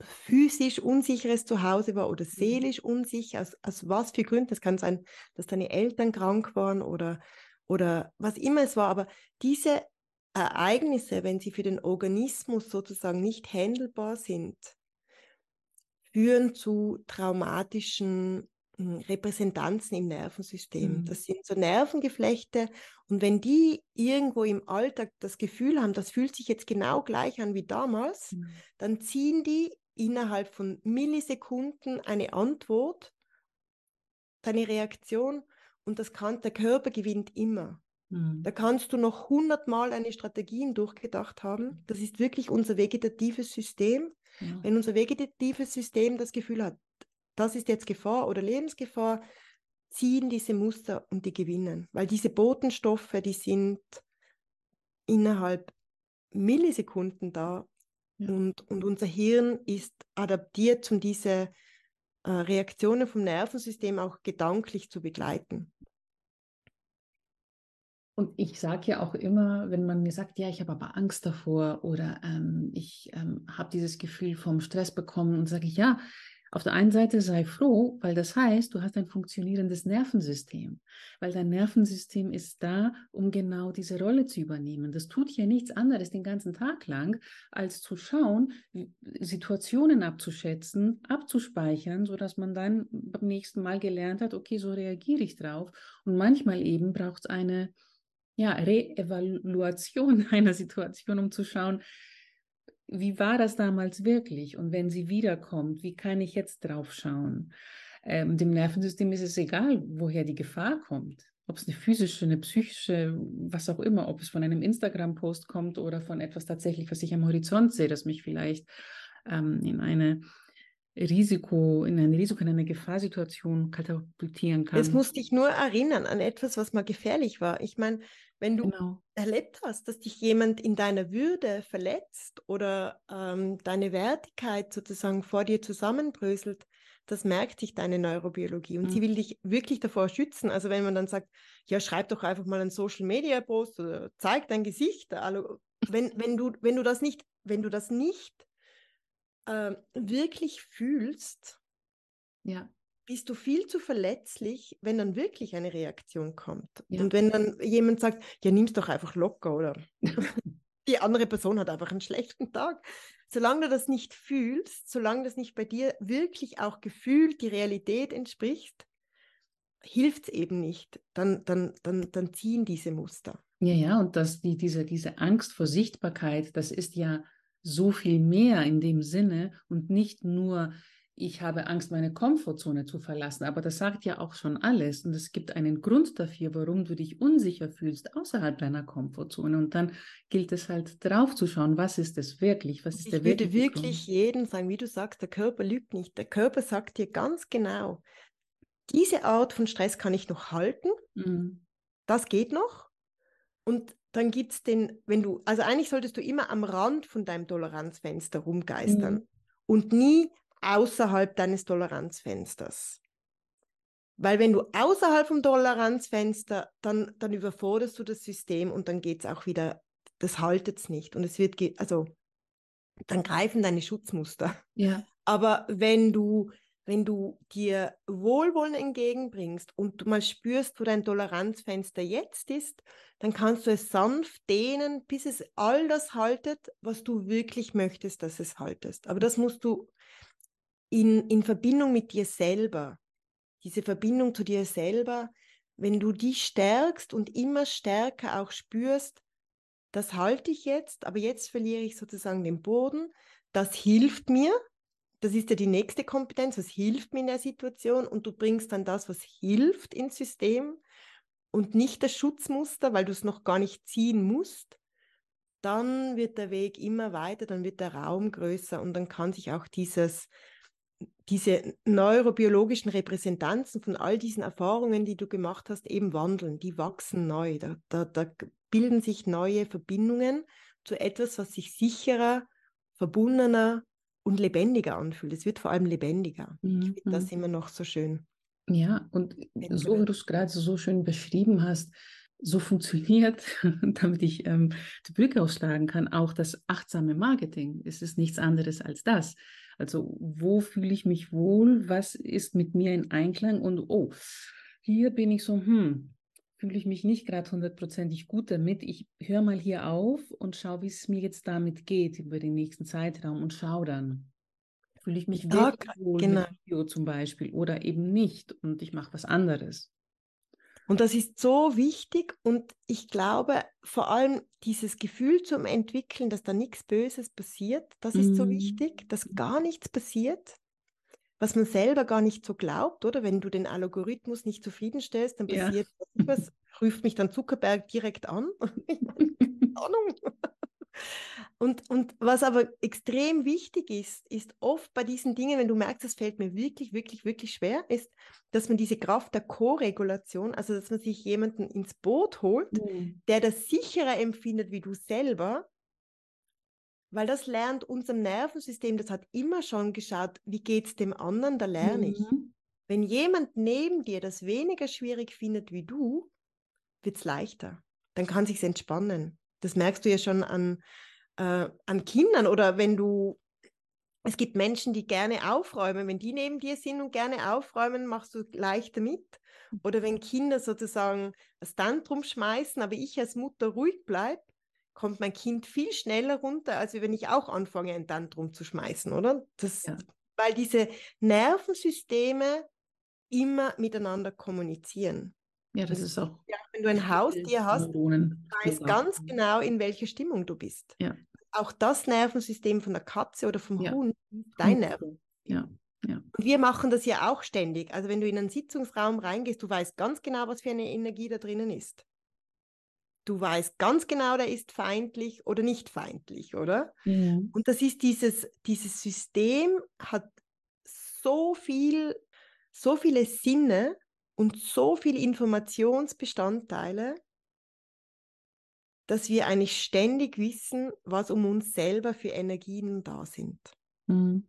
physisch unsicheres Zuhause war oder mhm. seelisch unsicher, aus, aus was für Gründen. Es kann sein, dass deine Eltern krank waren oder, oder was immer es war. Aber diese Ereignisse, wenn sie für den Organismus sozusagen nicht handelbar sind, führen zu traumatischen hm, Repräsentanzen im Nervensystem. Mhm. Das sind so Nervengeflechte und wenn die irgendwo im Alltag das Gefühl haben, das fühlt sich jetzt genau gleich an wie damals, mhm. dann ziehen die innerhalb von Millisekunden eine Antwort, deine Reaktion und das kann, der Körper gewinnt immer. Mhm. Da kannst du noch hundertmal deine Strategien durchgedacht haben. Das ist wirklich unser vegetatives System. Ja. Wenn unser vegetatives System das Gefühl hat, das ist jetzt Gefahr oder Lebensgefahr, ziehen diese Muster und die gewinnen. Weil diese Botenstoffe, die sind innerhalb Millisekunden da ja. und, und unser Hirn ist adaptiert, um diese äh, Reaktionen vom Nervensystem auch gedanklich zu begleiten. Und ich sage ja auch immer, wenn man mir sagt, ja, ich habe aber Angst davor oder ähm, ich ähm, habe dieses Gefühl vom Stress bekommen und sage ich, ja, Auf der einen Seite sei froh, weil das heißt, du hast ein funktionierendes Nervensystem, weil dein Nervensystem ist da, um genau diese Rolle zu übernehmen. Das tut ja nichts anderes den ganzen Tag lang, als zu schauen, Situationen abzuschätzen, abzuspeichern, sodass man dann beim nächsten Mal gelernt hat, okay, so reagiere ich drauf. Und manchmal eben braucht es eine ja, Reevaluation einer Situation, um zu schauen, wie war das damals wirklich? Und wenn sie wiederkommt, wie kann ich jetzt drauf schauen? Ähm, dem Nervensystem ist es egal, woher die Gefahr kommt. Ob es eine physische, eine psychische, was auch immer, ob es von einem Instagram-Post kommt oder von etwas tatsächlich, was ich am Horizont sehe, das mich vielleicht ähm, in eine Risiko, in ein Risiko, in eine Gefahrsituation katapultieren kann. Es muss dich nur erinnern an etwas, was mal gefährlich war. Ich meine, wenn du genau. erlebt hast, dass dich jemand in deiner Würde verletzt oder ähm, deine Wertigkeit sozusagen vor dir zusammenbröselt, das merkt sich deine Neurobiologie und mhm. sie will dich wirklich davor schützen. Also wenn man dann sagt, ja, schreib doch einfach mal einen Social Media Post oder zeig dein Gesicht, also wenn, wenn du wenn du das nicht wenn du das nicht äh, wirklich fühlst, ja bist du viel zu verletzlich, wenn dann wirklich eine Reaktion kommt. Ja. Und wenn dann jemand sagt, ja, nimm's doch einfach locker oder die andere Person hat einfach einen schlechten Tag. Solange du das nicht fühlst, solange das nicht bei dir wirklich auch gefühlt die Realität entspricht, hilft es eben nicht. Dann, dann, dann, dann ziehen diese Muster. Ja, ja, und das, die, diese, diese Angst vor Sichtbarkeit, das ist ja so viel mehr in dem Sinne und nicht nur ich habe Angst, meine Komfortzone zu verlassen. Aber das sagt ja auch schon alles. Und es gibt einen Grund dafür, warum du dich unsicher fühlst außerhalb deiner Komfortzone. Und dann gilt es halt drauf zu schauen, was ist es wirklich? Was ist ich der würde wirklich jedem sagen, wie du sagst, der Körper lügt nicht. Der Körper sagt dir ganz genau, diese Art von Stress kann ich noch halten. Mhm. Das geht noch. Und dann gibt es den, wenn du, also eigentlich solltest du immer am Rand von deinem Toleranzfenster rumgeistern mhm. und nie außerhalb deines Toleranzfensters. Weil wenn du außerhalb vom Toleranzfenster, dann, dann überforderst du das System und dann geht es auch wieder, das haltet es nicht. Und es wird, also dann greifen deine Schutzmuster. Ja. Aber wenn du, wenn du dir Wohlwollen entgegenbringst und du mal spürst, wo dein Toleranzfenster jetzt ist, dann kannst du es sanft dehnen, bis es all das haltet, was du wirklich möchtest, dass es haltest. Aber das musst du in, in Verbindung mit dir selber, diese Verbindung zu dir selber, wenn du die stärkst und immer stärker auch spürst, das halte ich jetzt, aber jetzt verliere ich sozusagen den Boden, das hilft mir, das ist ja die nächste Kompetenz, was hilft mir in der Situation und du bringst dann das, was hilft ins System und nicht das Schutzmuster, weil du es noch gar nicht ziehen musst, dann wird der Weg immer weiter, dann wird der Raum größer und dann kann sich auch dieses diese neurobiologischen Repräsentanzen von all diesen Erfahrungen, die du gemacht hast, eben wandeln. Die wachsen neu. Da, da, da bilden sich neue Verbindungen zu etwas, was sich sicherer, verbundener und lebendiger anfühlt. Es wird vor allem lebendiger. Mhm. Ich finde das mhm. immer noch so schön. Ja, und so wie du es gerade so schön beschrieben hast, so funktioniert, damit ich ähm, die Brücke ausschlagen kann, auch das achtsame Marketing. Es ist nichts anderes als das. Also wo fühle ich mich wohl? Was ist mit mir in Einklang? Und oh, hier bin ich so, hm, fühle ich mich nicht gerade hundertprozentig gut damit. Ich höre mal hier auf und schaue, wie es mir jetzt damit geht über den nächsten Zeitraum und schaue dann. Fühle ich mich ja, wirklich wohl genau. mit Video zum Beispiel oder eben nicht und ich mache was anderes. Und das ist so wichtig und ich glaube, vor allem dieses Gefühl zum Entwickeln, dass da nichts Böses passiert, das ist so mhm. wichtig, dass gar nichts passiert, was man selber gar nicht so glaubt, oder? Wenn du den Algorithmus nicht zufriedenstellst, dann passiert ja. was, ruft mich dann Zuckerberg direkt an. Ahnung. Und, und was aber extrem wichtig ist, ist oft bei diesen Dingen, wenn du merkst, es fällt mir wirklich, wirklich, wirklich schwer, ist, dass man diese Kraft der Co-Regulation, also dass man sich jemanden ins Boot holt, mhm. der das sicherer empfindet wie du selber, weil das lernt unserem Nervensystem, das hat immer schon geschaut, wie geht es dem anderen, da lerne ich. Mhm. Wenn jemand neben dir das weniger schwierig findet wie du, wird es leichter. Dann kann sich entspannen. Das merkst du ja schon an, äh, an Kindern oder wenn du Es gibt Menschen, die gerne aufräumen. Wenn die neben dir sind und gerne aufräumen, machst du leichter mit. Oder wenn Kinder sozusagen das Tantrum schmeißen, aber ich als Mutter ruhig bleibe, kommt mein Kind viel schneller runter, als wenn ich auch anfange, ein Tantrum zu schmeißen, oder? Das, ja. Weil diese Nervensysteme immer miteinander kommunizieren. Ja, das ist auch. Ja, wenn du ein Haustier hast, Neuronen. weißt ganz genau, in welcher Stimmung du bist. Ja. Auch das Nervensystem von der Katze oder vom ja. Hund ist dein Nervensystem. Ja. Ja. Und wir machen das ja auch ständig. Also wenn du in einen Sitzungsraum reingehst, du weißt ganz genau, was für eine Energie da drinnen ist. Du weißt ganz genau, der ist feindlich oder nicht feindlich, oder? Ja. Und das ist dieses, dieses System hat so viel, so viele Sinne und so viele Informationsbestandteile, dass wir eigentlich ständig wissen, was um uns selber für Energien da sind. Mhm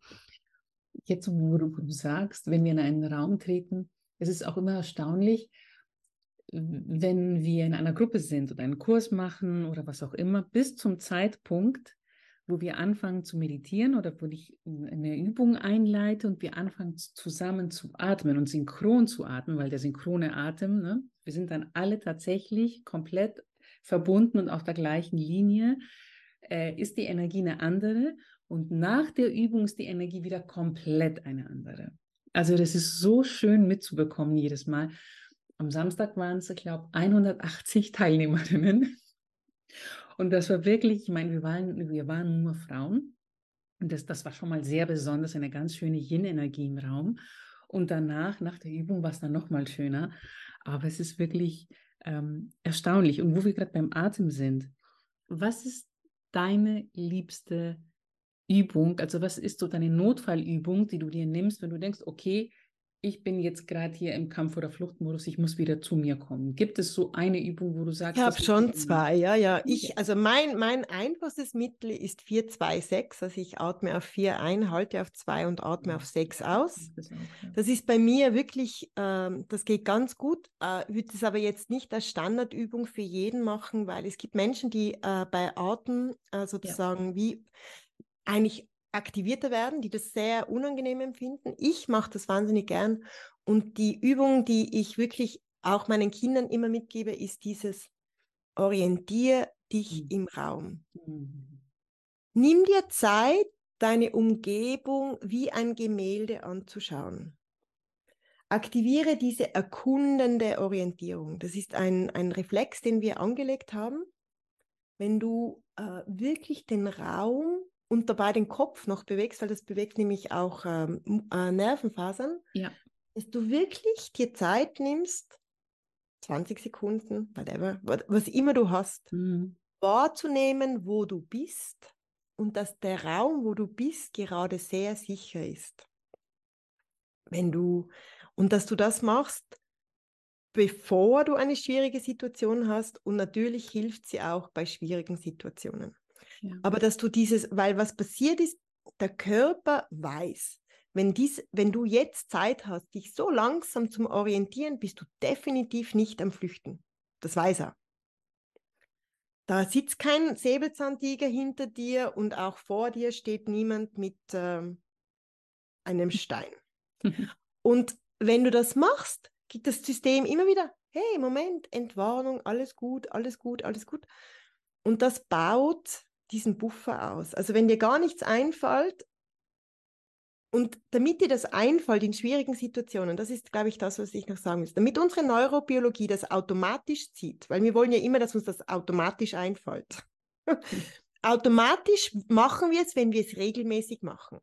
jetzt, wo du sagst, wenn wir in einen Raum treten, es ist auch immer erstaunlich, wenn wir in einer Gruppe sind oder einen Kurs machen oder was auch immer, bis zum Zeitpunkt, wo wir anfangen zu meditieren oder wo ich eine Übung einleite und wir anfangen zusammen zu atmen und synchron zu atmen, weil der synchrone Atem, ne, wir sind dann alle tatsächlich komplett verbunden und auf der gleichen Linie, äh, ist die Energie eine andere und nach der Übung ist die Energie wieder komplett eine andere. Also das ist so schön mitzubekommen jedes Mal. Am Samstag waren es, ich glaube, 180 Teilnehmerinnen. Und das war wirklich, ich meine, wir waren, wir waren nur Frauen. Und das, das war schon mal sehr besonders, eine ganz schöne Yin-Energie im Raum. Und danach, nach der Übung, war es dann noch mal schöner. Aber es ist wirklich ähm, erstaunlich. Und wo wir gerade beim Atem sind, was ist deine liebste Übung, also was ist so deine Notfallübung, die du dir nimmst, wenn du denkst, okay, ich bin jetzt gerade hier im Kampf- oder Fluchtmodus, ich muss wieder zu mir kommen. Gibt es so eine Übung, wo du sagst, ich habe schon zwei, ja, ja. Ich, also mein, mein einfachstes Mittel ist 4-2-6, also ich atme auf 4 ein, halte auf 2 und atme auf 6 aus. Das, ist bei mir wirklich, ähm, das geht ganz gut. Äh, würde es aber jetzt nicht als Standardübung für jeden machen, weil es gibt Menschen, die äh, bei Atmen äh, sozusagen ja. wie eigentlich aktivierter werden, die das sehr unangenehm empfinden. Ich mache das wahnsinnig gern. Und die Übung, die ich wirklich auch meinen Kindern immer mitgebe, ist dieses Orientier dich mhm. im Raum. Mhm. Nimm dir Zeit, deine Umgebung wie ein Gemälde anzuschauen. Aktiviere diese erkundende Orientierung. Das ist ein, ein Reflex, den wir angelegt haben. Wenn du äh, wirklich den Raum und dabei den Kopf noch bewegst, weil das bewegt nämlich auch ähm, äh, Nervenfasern, ja. dass du wirklich dir Zeit nimmst, 20 Sekunden, whatever, was immer du hast, mhm. wahrzunehmen, wo du bist und dass der Raum, wo du bist, gerade sehr sicher ist. Wenn du, und dass du das machst, bevor du eine schwierige Situation hast und natürlich hilft sie auch bei schwierigen Situationen. Aber dass du dieses, weil was passiert ist, der Körper weiß, wenn, dies, wenn du jetzt Zeit hast, dich so langsam zum Orientieren, bist du definitiv nicht am Flüchten. Das weiß er. Da sitzt kein Säbelzahntiger hinter dir und auch vor dir steht niemand mit ähm, einem Stein. und wenn du das machst, gibt das System immer wieder, hey, Moment, Entwarnung, alles gut, alles gut, alles gut. Und das baut diesen Buffer aus. Also wenn dir gar nichts einfällt und damit dir das einfällt in schwierigen Situationen, das ist, glaube ich, das, was ich noch sagen muss, damit unsere Neurobiologie das automatisch zieht, weil wir wollen ja immer, dass uns das automatisch einfällt. automatisch machen wir es, wenn wir es regelmäßig machen.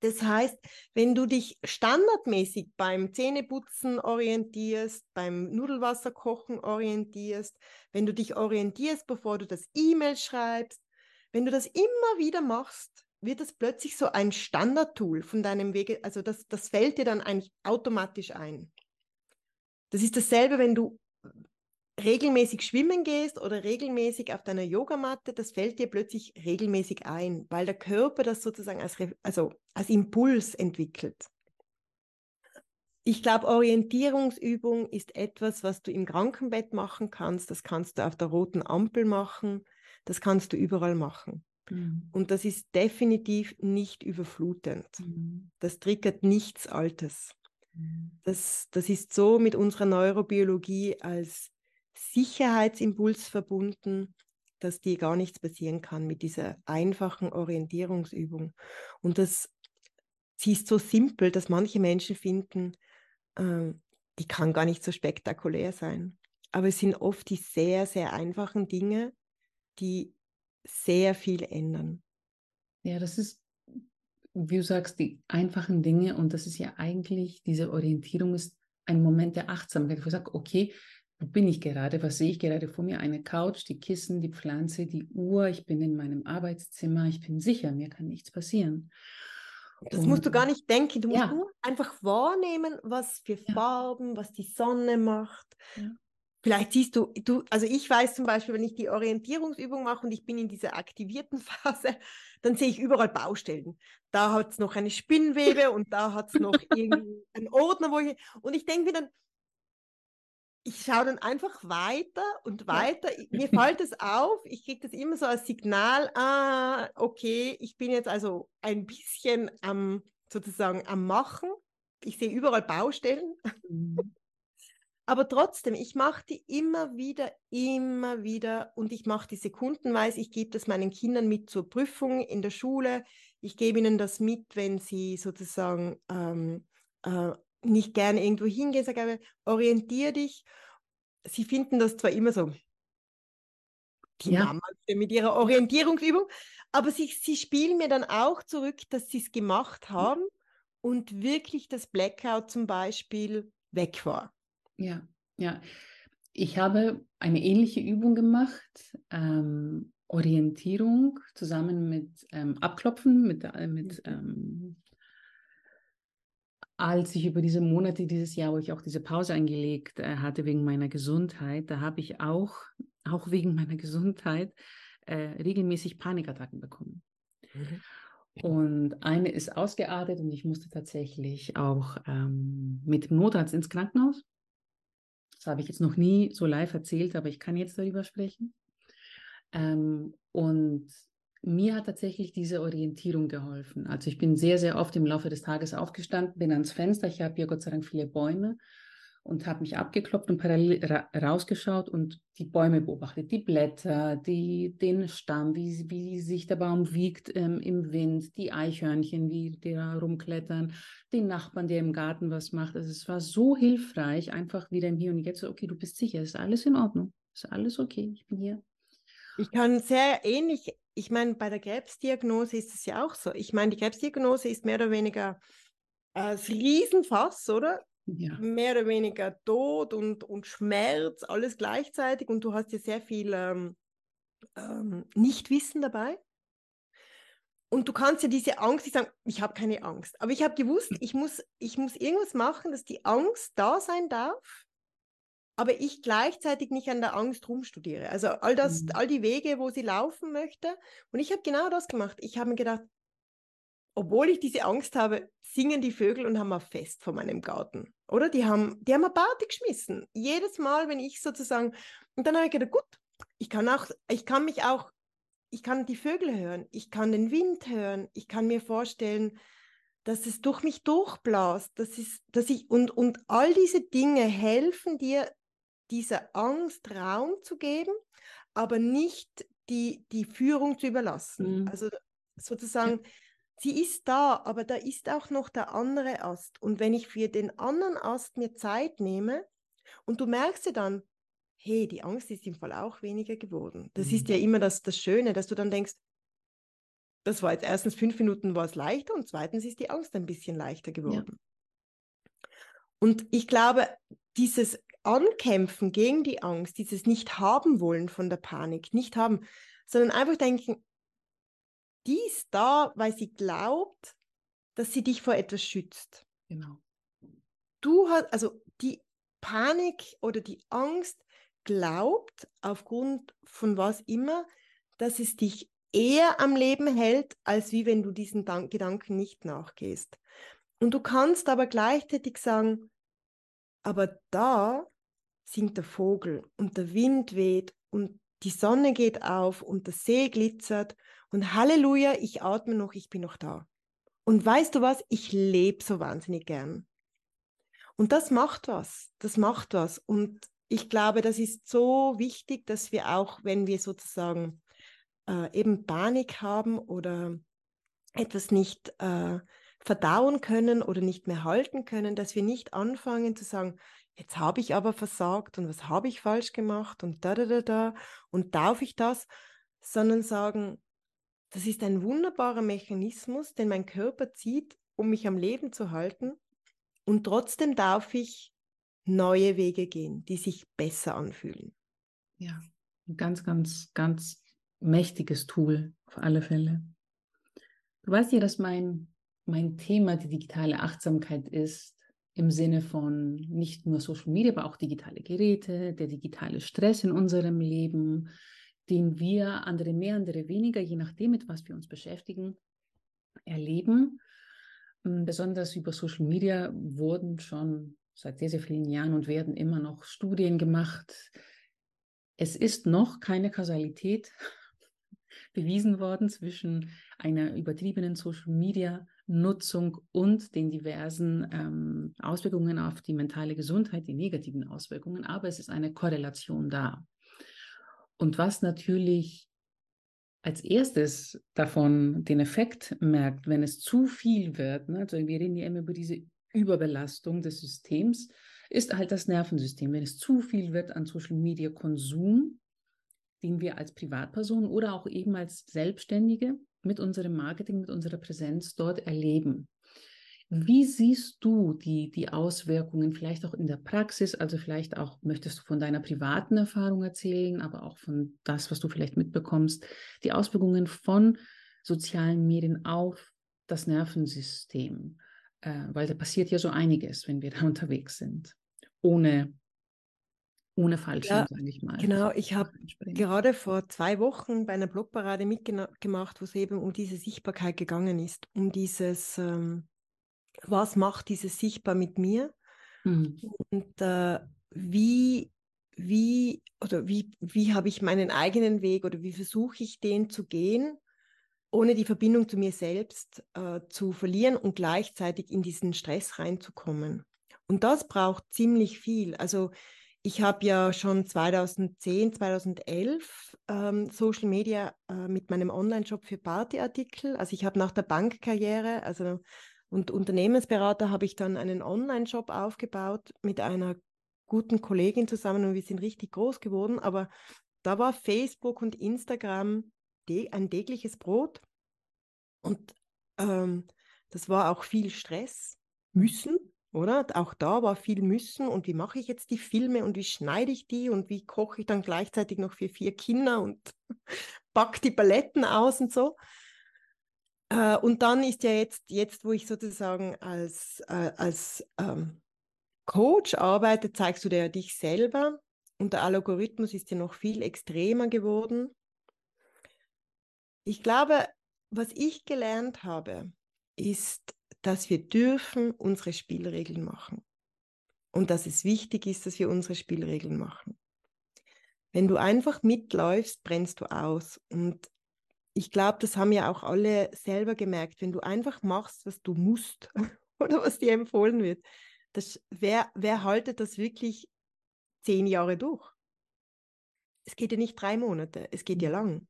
Das heißt, wenn du dich standardmäßig beim Zähneputzen orientierst, beim Nudelwasserkochen orientierst, wenn du dich orientierst, bevor du das E-Mail schreibst, wenn du das immer wieder machst, wird das plötzlich so ein Standardtool von deinem Wege, also das, das fällt dir dann eigentlich automatisch ein. Das ist dasselbe, wenn du regelmäßig schwimmen gehst oder regelmäßig auf deiner Yogamatte, das fällt dir plötzlich regelmäßig ein, weil der Körper das sozusagen als, also als Impuls entwickelt. Ich glaube, Orientierungsübung ist etwas, was du im Krankenbett machen kannst. Das kannst du auf der roten Ampel machen. Das kannst du überall machen. Mhm. Und das ist definitiv nicht überflutend. Mhm. Das triggert nichts Altes. Mhm. Das, das ist so mit unserer Neurobiologie als Sicherheitsimpuls verbunden, dass dir gar nichts passieren kann mit dieser einfachen Orientierungsübung. Und das sie ist so simpel, dass manche Menschen finden, äh, die kann gar nicht so spektakulär sein. Aber es sind oft die sehr, sehr einfachen Dinge, die sehr viel ändern. Ja, das ist, wie du sagst, die einfachen Dinge und das ist ja eigentlich, diese Orientierung ist ein Moment der Achtsamkeit, wo ich sage, okay, wo bin ich gerade? Was sehe ich gerade vor mir? Eine Couch, die Kissen, die Pflanze, die Uhr. Ich bin in meinem Arbeitszimmer. Ich bin sicher, mir kann nichts passieren. Das und, musst du gar nicht denken. Du musst ja. nur einfach wahrnehmen, was für ja. Farben, was die Sonne macht. Ja. Vielleicht siehst du, du, also ich weiß zum Beispiel, wenn ich die Orientierungsübung mache und ich bin in dieser aktivierten Phase, dann sehe ich überall Baustellen. Da hat es noch eine Spinnwebe und da hat es noch irgendwie einen Ordner, wo ich, und ich denke mir dann, ich schaue dann einfach weiter und weiter. Ja. Mir fällt es auf, ich kriege das immer so als Signal, ah, okay, ich bin jetzt also ein bisschen am, sozusagen am Machen. Ich sehe überall Baustellen. Mhm. Aber trotzdem, ich mache die immer wieder, immer wieder und ich mache die sekundenweise. Ich gebe das meinen Kindern mit zur Prüfung in der Schule. Ich gebe ihnen das mit, wenn sie sozusagen ähm, äh, nicht gerne irgendwo hingehen, sage orientier dich. Sie finden das zwar immer so, die ja. Mama mit ihrer Orientierungsübung, aber sie, sie spielen mir dann auch zurück, dass sie es gemacht haben und wirklich das Blackout zum Beispiel weg war. Ja, ja. Ich habe eine ähnliche Übung gemacht, ähm, Orientierung zusammen mit ähm, Abklopfen, mit, äh, mit mhm. ähm, als ich über diese Monate dieses Jahr, wo ich auch diese Pause eingelegt äh, hatte wegen meiner Gesundheit, da habe ich auch, auch wegen meiner Gesundheit, äh, regelmäßig Panikattacken bekommen. Mhm. Und eine ist ausgeartet und ich musste tatsächlich auch ähm, mit dem Notarzt ins Krankenhaus. Das habe ich jetzt noch nie so live erzählt, aber ich kann jetzt darüber sprechen. Ähm, und mir hat tatsächlich diese Orientierung geholfen. Also ich bin sehr, sehr oft im Laufe des Tages aufgestanden, bin ans Fenster. Ich habe hier Gott sei Dank viele Bäume und habe mich abgeklopft und parallel ra rausgeschaut und die Bäume beobachtet, die Blätter, die, den Stamm, wie, wie sich der Baum wiegt ähm, im Wind, die Eichhörnchen, wie die da rumklettern, den Nachbarn, der im Garten was macht. Also es war so hilfreich, einfach wieder im Hier und Jetzt, okay, du bist sicher, ist alles in Ordnung, ist alles okay, ich bin hier. Ich kann sehr ähnlich, ich meine, bei der Krebsdiagnose ist es ja auch so. Ich meine, die Krebsdiagnose ist mehr oder weniger äh, das Riesenfass, oder? Ja. Mehr oder weniger Tod und, und Schmerz, alles gleichzeitig. Und du hast ja sehr viel ähm, ähm, Nichtwissen dabei. Und du kannst ja diese Angst, ich sage, ich habe keine Angst, aber ich habe gewusst, ich muss, ich muss irgendwas machen, dass die Angst da sein darf, aber ich gleichzeitig nicht an der Angst rumstudiere. Also all das, mhm. all die Wege, wo sie laufen möchte. Und ich habe genau das gemacht. Ich habe mir gedacht, obwohl ich diese Angst habe, singen die Vögel und haben ein Fest vor meinem Garten. Oder? Die haben, die haben eine Party geschmissen. Jedes Mal, wenn ich sozusagen, und dann habe ich gedacht, gut, ich kann auch, ich kann mich auch, ich kann die Vögel hören, ich kann den Wind hören, ich kann mir vorstellen, dass es durch mich durchblasst, dass, es, dass ich, und, und all diese Dinge helfen dir, dieser Angst Raum zu geben, aber nicht die, die Führung zu überlassen. Mhm. Also sozusagen, ja. Sie ist da, aber da ist auch noch der andere Ast. Und wenn ich für den anderen Ast mir Zeit nehme und du merkst ja dann, hey, die Angst ist im Fall auch weniger geworden. Das mhm. ist ja immer das, das Schöne, dass du dann denkst, das war jetzt erstens fünf Minuten war es leichter und zweitens ist die Angst ein bisschen leichter geworden. Ja. Und ich glaube, dieses Ankämpfen gegen die Angst, dieses Nicht-Haben-Wollen von der Panik, nicht haben, sondern einfach denken, die ist da, weil sie glaubt, dass sie dich vor etwas schützt. Genau. Du hast, also die Panik oder die Angst glaubt aufgrund von was immer, dass es dich eher am Leben hält, als wie wenn du diesen Gedanken nicht nachgehst. Und du kannst aber gleichzeitig sagen, aber da singt der Vogel und der Wind weht und die Sonne geht auf und der See glitzert Und Halleluja, ich atme noch, ich bin noch da. Und weißt du was? Ich lebe so wahnsinnig gern. Und das macht was. Das macht was. Und ich glaube, das ist so wichtig, dass wir auch, wenn wir sozusagen äh, eben Panik haben oder etwas nicht äh, verdauen können oder nicht mehr halten können, dass wir nicht anfangen zu sagen, jetzt habe ich aber versagt und was habe ich falsch gemacht und da, da, da, da und darf ich das, sondern sagen, das ist ein wunderbarer Mechanismus, den mein Körper zieht, um mich am Leben zu halten und trotzdem darf ich neue Wege gehen, die sich besser anfühlen. Ja, ein ganz, ganz, ganz mächtiges Tool auf alle Fälle. Du weißt ja, dass mein, mein Thema die digitale Achtsamkeit ist, im Sinne von nicht nur Social Media, aber auch digitale Geräte, der digitale Stress in unserem Leben, den wir, andere mehr, andere weniger, je nachdem, mit was wir uns beschäftigen, erleben. Hm, besonders über Social Media wurden schon seit sehr, sehr vielen Jahren und werden immer noch Studien gemacht. Es ist noch keine Kausalität bewiesen worden zwischen einer übertriebenen Social-Media-Nutzung und den diversen ähm, Auswirkungen auf die mentale Gesundheit, die negativen Auswirkungen, aber es ist eine Korrelation da. Und was natürlich als erstes davon den Effekt merkt, wenn es zu viel wird, ne, also wir reden ja immer über diese Überbelastung des Systems, ist halt das Nervensystem. Wenn es zu viel wird an Social Media Konsum, den wir als Privatperson oder auch eben als Selbstständige mit unserem Marketing, mit unserer Präsenz dort erleben. Wie siehst du die, die Auswirkungen vielleicht auch in der Praxis? Also vielleicht auch, möchtest du von deiner privaten Erfahrung erzählen, aber auch von das, was du vielleicht mitbekommst, die Auswirkungen von sozialen Medien auf das Nervensystem? Äh, weil da passiert ja so einiges, wenn wir da unterwegs sind, ohne ohne Fallschirm, ja, sage ich mal. Genau, ich habe gerade vor zwei Wochen bei einer Blogparade mitgemacht, wo es eben um diese Sichtbarkeit gegangen ist, um dieses, ähm, was macht dieses sichtbar mit mir mhm. und äh, wie, wie oder wie, wie habe ich meinen eigenen Weg oder wie versuche ich den zu gehen, ohne die Verbindung zu mir selbst äh, zu verlieren und gleichzeitig in diesen Stress reinzukommen. Und das braucht ziemlich viel. Also ich habe ja schon 2010, 2011 ähm, Social Media äh, mit meinem Online-Shop für Partyartikel. Also ich habe nach der Bankkarriere also, und Unternehmensberater habe ich dann einen Online-Shop aufgebaut mit einer guten Kollegin zusammen und wir sind richtig groß geworden. Aber da war Facebook und Instagram ein tägliches Brot und ähm, das war auch viel Stress, müssen, oder? Auch da war viel müssen und wie mache ich jetzt die Filme und wie schneide ich die und wie koche ich dann gleichzeitig noch für vier Kinder und back die Paletten aus und so. Äh, und dann ist ja jetzt, jetzt wo ich sozusagen als, äh, als ähm, Coach arbeite, zeigst du dir ja dich selber und der Algorithmus ist ja noch viel extremer geworden. Ich glaube, was ich gelernt habe, ist, dass wir dürfen unsere Spielregeln machen. Und dass es wichtig ist, dass wir unsere Spielregeln machen. Wenn du einfach mitläufst, brennst du aus. Und ich glaube, das haben ja auch alle selber gemerkt. Wenn du einfach machst, was du musst oder was dir empfohlen wird, das, wer, wer haltet das wirklich zehn Jahre durch? Es geht ja nicht drei Monate, es geht ja lang.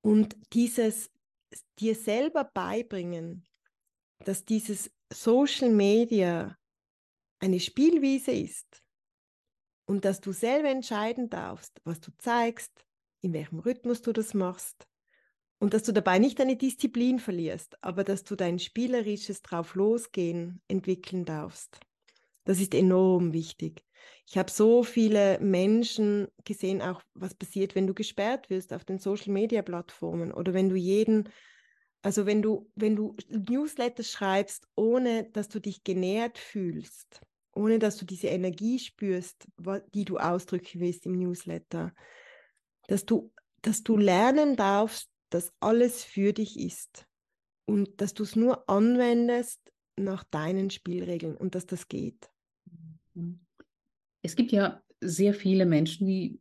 Und dieses dir selber beibringen, dass dieses Social Media eine Spielwiese ist und dass du selber entscheiden darfst, was du zeigst, in welchem Rhythmus du das machst und dass du dabei nicht deine Disziplin verlierst, aber dass du dein spielerisches drauf losgehen entwickeln darfst. Das ist enorm wichtig. Ich habe so viele Menschen gesehen, auch was passiert, wenn du gesperrt wirst auf den Social-Media-Plattformen oder wenn du jeden also wenn du, wenn du Newsletter schreibst, ohne dass du dich genährt fühlst, ohne dass du diese Energie spürst, die du ausdrücken willst im Newsletter, dass du, dass du lernen darfst, dass alles für dich ist und dass du es nur anwendest nach deinen Spielregeln und dass das geht. Es gibt ja sehr viele Menschen, die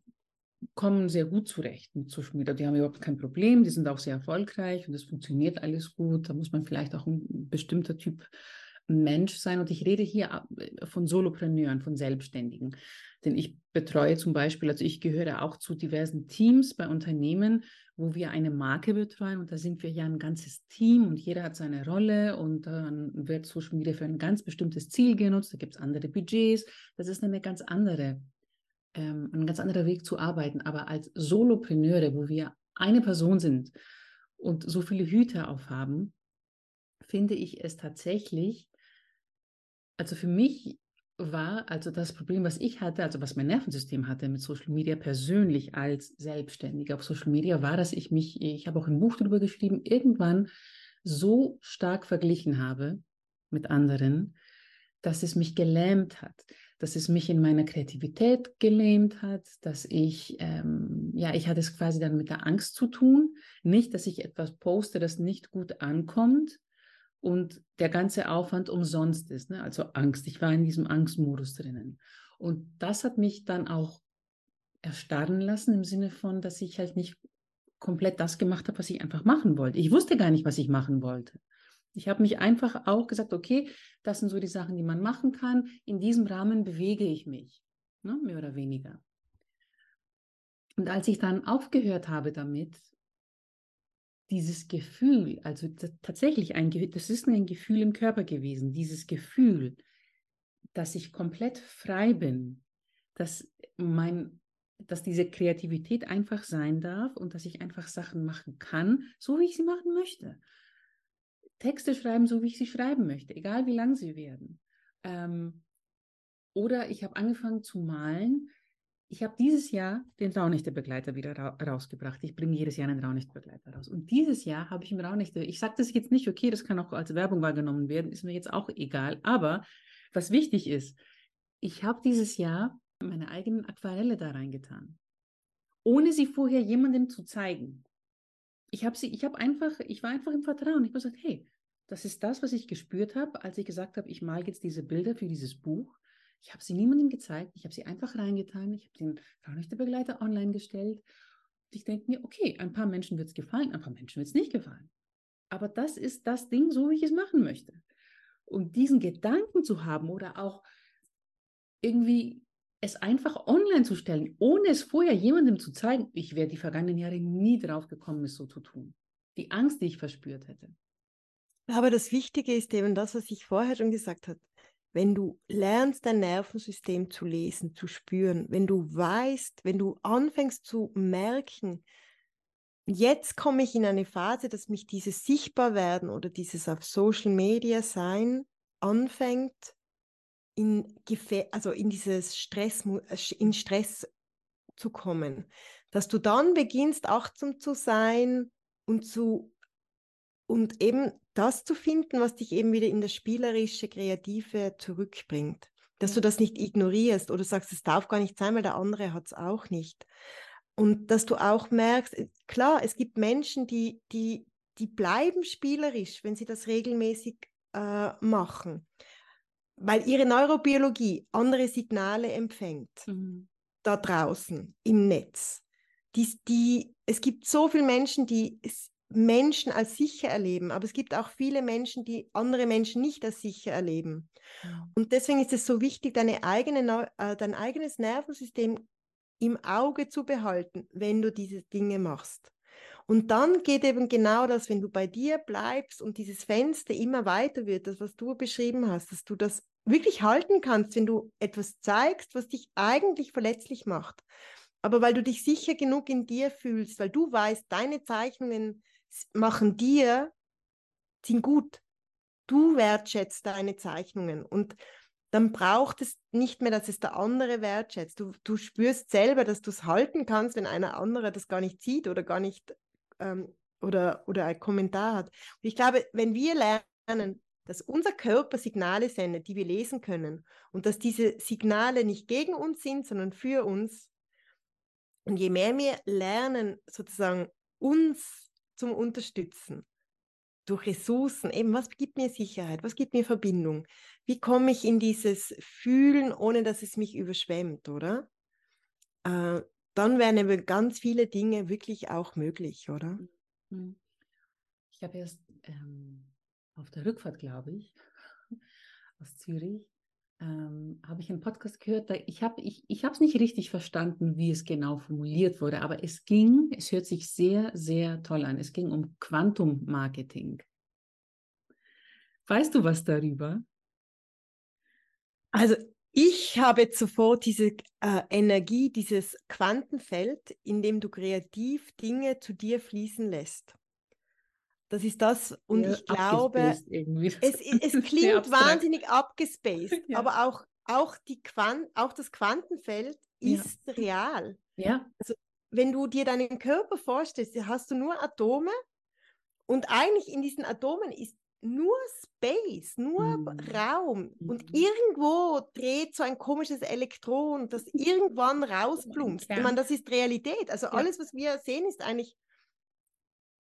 kommen sehr gut zurecht mit Social Media. Die haben überhaupt kein Problem, die sind auch sehr erfolgreich und es funktioniert alles gut. Da muss man vielleicht auch ein bestimmter Typ Mensch sein. Und ich rede hier äh, von Solopreneuren, von Selbstständigen. Denn ich betreue zum Beispiel, also ich gehöre auch zu diversen Teams bei Unternehmen, wo wir eine Marke betreuen. Und da sind wir ja ein ganzes Team und jeder hat seine Rolle und dann wird Social Media für ein ganz bestimmtes Ziel genutzt. Da gibt es andere Budgets. Das ist eine ganz andere, ähm, ein ganz anderer Weg zu arbeiten. Aber als Solopreneure, wo wir eine Person sind und so viele Hüte aufhaben, finde ich es tatsächlich also für mich war also das Problem, was ich hatte, also was mein Nervensystem hatte mit Social Media persönlich als Selbstständiger auf Social Media, war, dass ich mich, ich habe auch ein Buch darüber geschrieben, irgendwann so stark verglichen habe mit anderen, dass es mich gelähmt hat, dass es mich in meiner Kreativität gelähmt hat, dass ich, ähm, ja, ich hatte es quasi dann mit der Angst zu tun. Nicht, dass ich etwas poste, das nicht gut ankommt, und der ganze Aufwand umsonst ist. Ne? Also Angst. Ich war in diesem Angstmodus drinnen. Und das hat mich dann auch erstarren lassen im Sinne von, dass ich halt nicht komplett das gemacht habe, was ich einfach machen wollte. Ich wusste gar nicht, was ich machen wollte. Ich habe mich einfach auch gesagt, okay, das sind so die Sachen, die man machen kann. In diesem Rahmen bewege ich mich, ne? mehr oder weniger. Und als ich dann aufgehört habe damit, dieses Gefühl, also tatsächlich ein das ist ein Gefühl im Körper gewesen, dieses Gefühl, dass ich komplett frei bin, dass mein dass diese Kreativität einfach sein darf und dass ich einfach Sachen machen kann, so wie ich sie machen möchte. Texte schreiben, so wie ich sie schreiben möchte, egal wie lang sie werden. Ähm, oder ich habe angefangen zu malen, ich habe dieses Jahr den Raunächte-Begleiter wieder ra rausgebracht. Ich bringe jedes Jahr einen Raunächte-Begleiter raus. Und dieses Jahr habe ich im Raunächte, ich sage das jetzt nicht, okay, das kann auch als Werbung wahrgenommen werden, ist mir jetzt auch egal. Aber was wichtig ist, ich habe dieses Jahr meine eigenen Aquarelle da reingetan, ohne sie vorher jemandem zu zeigen. Ich habe sie, ich habe einfach, ich war einfach im Vertrauen. Ich habe gesagt, hey, das ist das, was ich gespürt habe, als ich gesagt habe, ich male jetzt diese Bilder für dieses Buch. Ich habe sie niemandem gezeigt, ich habe sie einfach reingetan, ich habe den Frauenrechtebegleiter online gestellt. Und ich denke mir, okay, ein paar Menschen wird es gefallen, ein paar Menschen wird es nicht gefallen. Aber das ist das Ding, so wie ich es machen möchte. Und diesen Gedanken zu haben oder auch irgendwie es einfach online zu stellen, ohne es vorher jemandem zu zeigen, ich wäre die vergangenen Jahre nie drauf gekommen, es so zu tun. Die Angst, die ich verspürt hätte. Aber das Wichtige ist eben das, was ich vorher schon gesagt habe wenn du lernst, dein Nervensystem zu lesen, zu spüren, wenn du weißt, wenn du anfängst zu merken, jetzt komme ich in eine Phase, dass mich dieses Sichtbarwerden oder dieses auf Social Media sein anfängt, in, also in dieses Stress, in Stress zu kommen. Dass du dann beginnst, achtsam zu sein und zu und eben das zu finden, was dich eben wieder in das spielerische, kreative zurückbringt. Dass du das nicht ignorierst oder sagst, es darf gar nicht sein, weil der andere hat es auch nicht. Und dass du auch merkst, äh, klar, es gibt Menschen, die, die, die bleiben spielerisch, wenn sie das regelmäßig äh, machen, weil ihre Neurobiologie andere Signale empfängt mhm. da draußen im Netz. Die, die, es gibt so viele Menschen, die Menschen als sicher erleben, aber es gibt auch viele Menschen, die andere Menschen nicht als sicher erleben. Ja. Und deswegen ist es so wichtig, deine eigene, äh, dein eigenes Nervensystem im Auge zu behalten, wenn du diese Dinge machst. Und dann geht eben genau das, wenn du bei dir bleibst und dieses Fenster immer weiter wird, das, was du beschrieben hast, dass du das wirklich halten kannst, wenn du etwas zeigst, was dich eigentlich verletzlich macht. Aber weil du dich sicher genug in dir fühlst, weil du weißt, deine Zeichnungen machen dir, sind gut. Du wertschätzt deine Zeichnungen und dann braucht es nicht mehr, dass es der andere wertschätzt. Du, du spürst selber, dass du es halten kannst, wenn einer andere das gar nicht sieht oder gar nicht ähm, oder, oder ein Kommentar hat. Und ich glaube, wenn wir lernen, dass unser Körper Signale sendet, die wir lesen können und dass diese Signale nicht gegen uns sind, sondern für uns. Und je mehr wir lernen, sozusagen uns zum Unterstützen. Durch Ressourcen, eben, was gibt mir Sicherheit, was gibt mir Verbindung? Wie komme ich in dieses Fühlen, ohne dass es mich überschwemmt, oder? Äh, dann wären eben ganz viele Dinge wirklich auch möglich, oder? Mhm. Ich habe erst ähm, auf der Rückfahrt, glaube ich, aus Zürich, ähm, habe ich einen Podcast gehört. Da, ich habe ich, ich es nicht richtig verstanden, wie es genau formuliert wurde, aber es ging, es hört sich sehr, sehr toll an. Es ging um Quantum Marketing. Weißt du was darüber? Also ich habe zuvor diese äh, Energie, dieses Quantenfeld, in dem du kreativ Dinge zu dir fließen lässt. Das ist das, und ja, ich glaube, es, es klingt wahnsinnig abgespaced, ja. aber auch, auch, die Quant auch das Quantenfeld ist ja. real. Ja. Also, wenn du dir deinen Körper vorstellst, hast du nur Atome und eigentlich in diesen Atomen ist nur Space, nur mhm. Raum mhm. und irgendwo dreht so ein komisches Elektron, das irgendwann rausplumpst. Ja. Ich meine, das ist Realität. Also alles, was wir sehen, ist eigentlich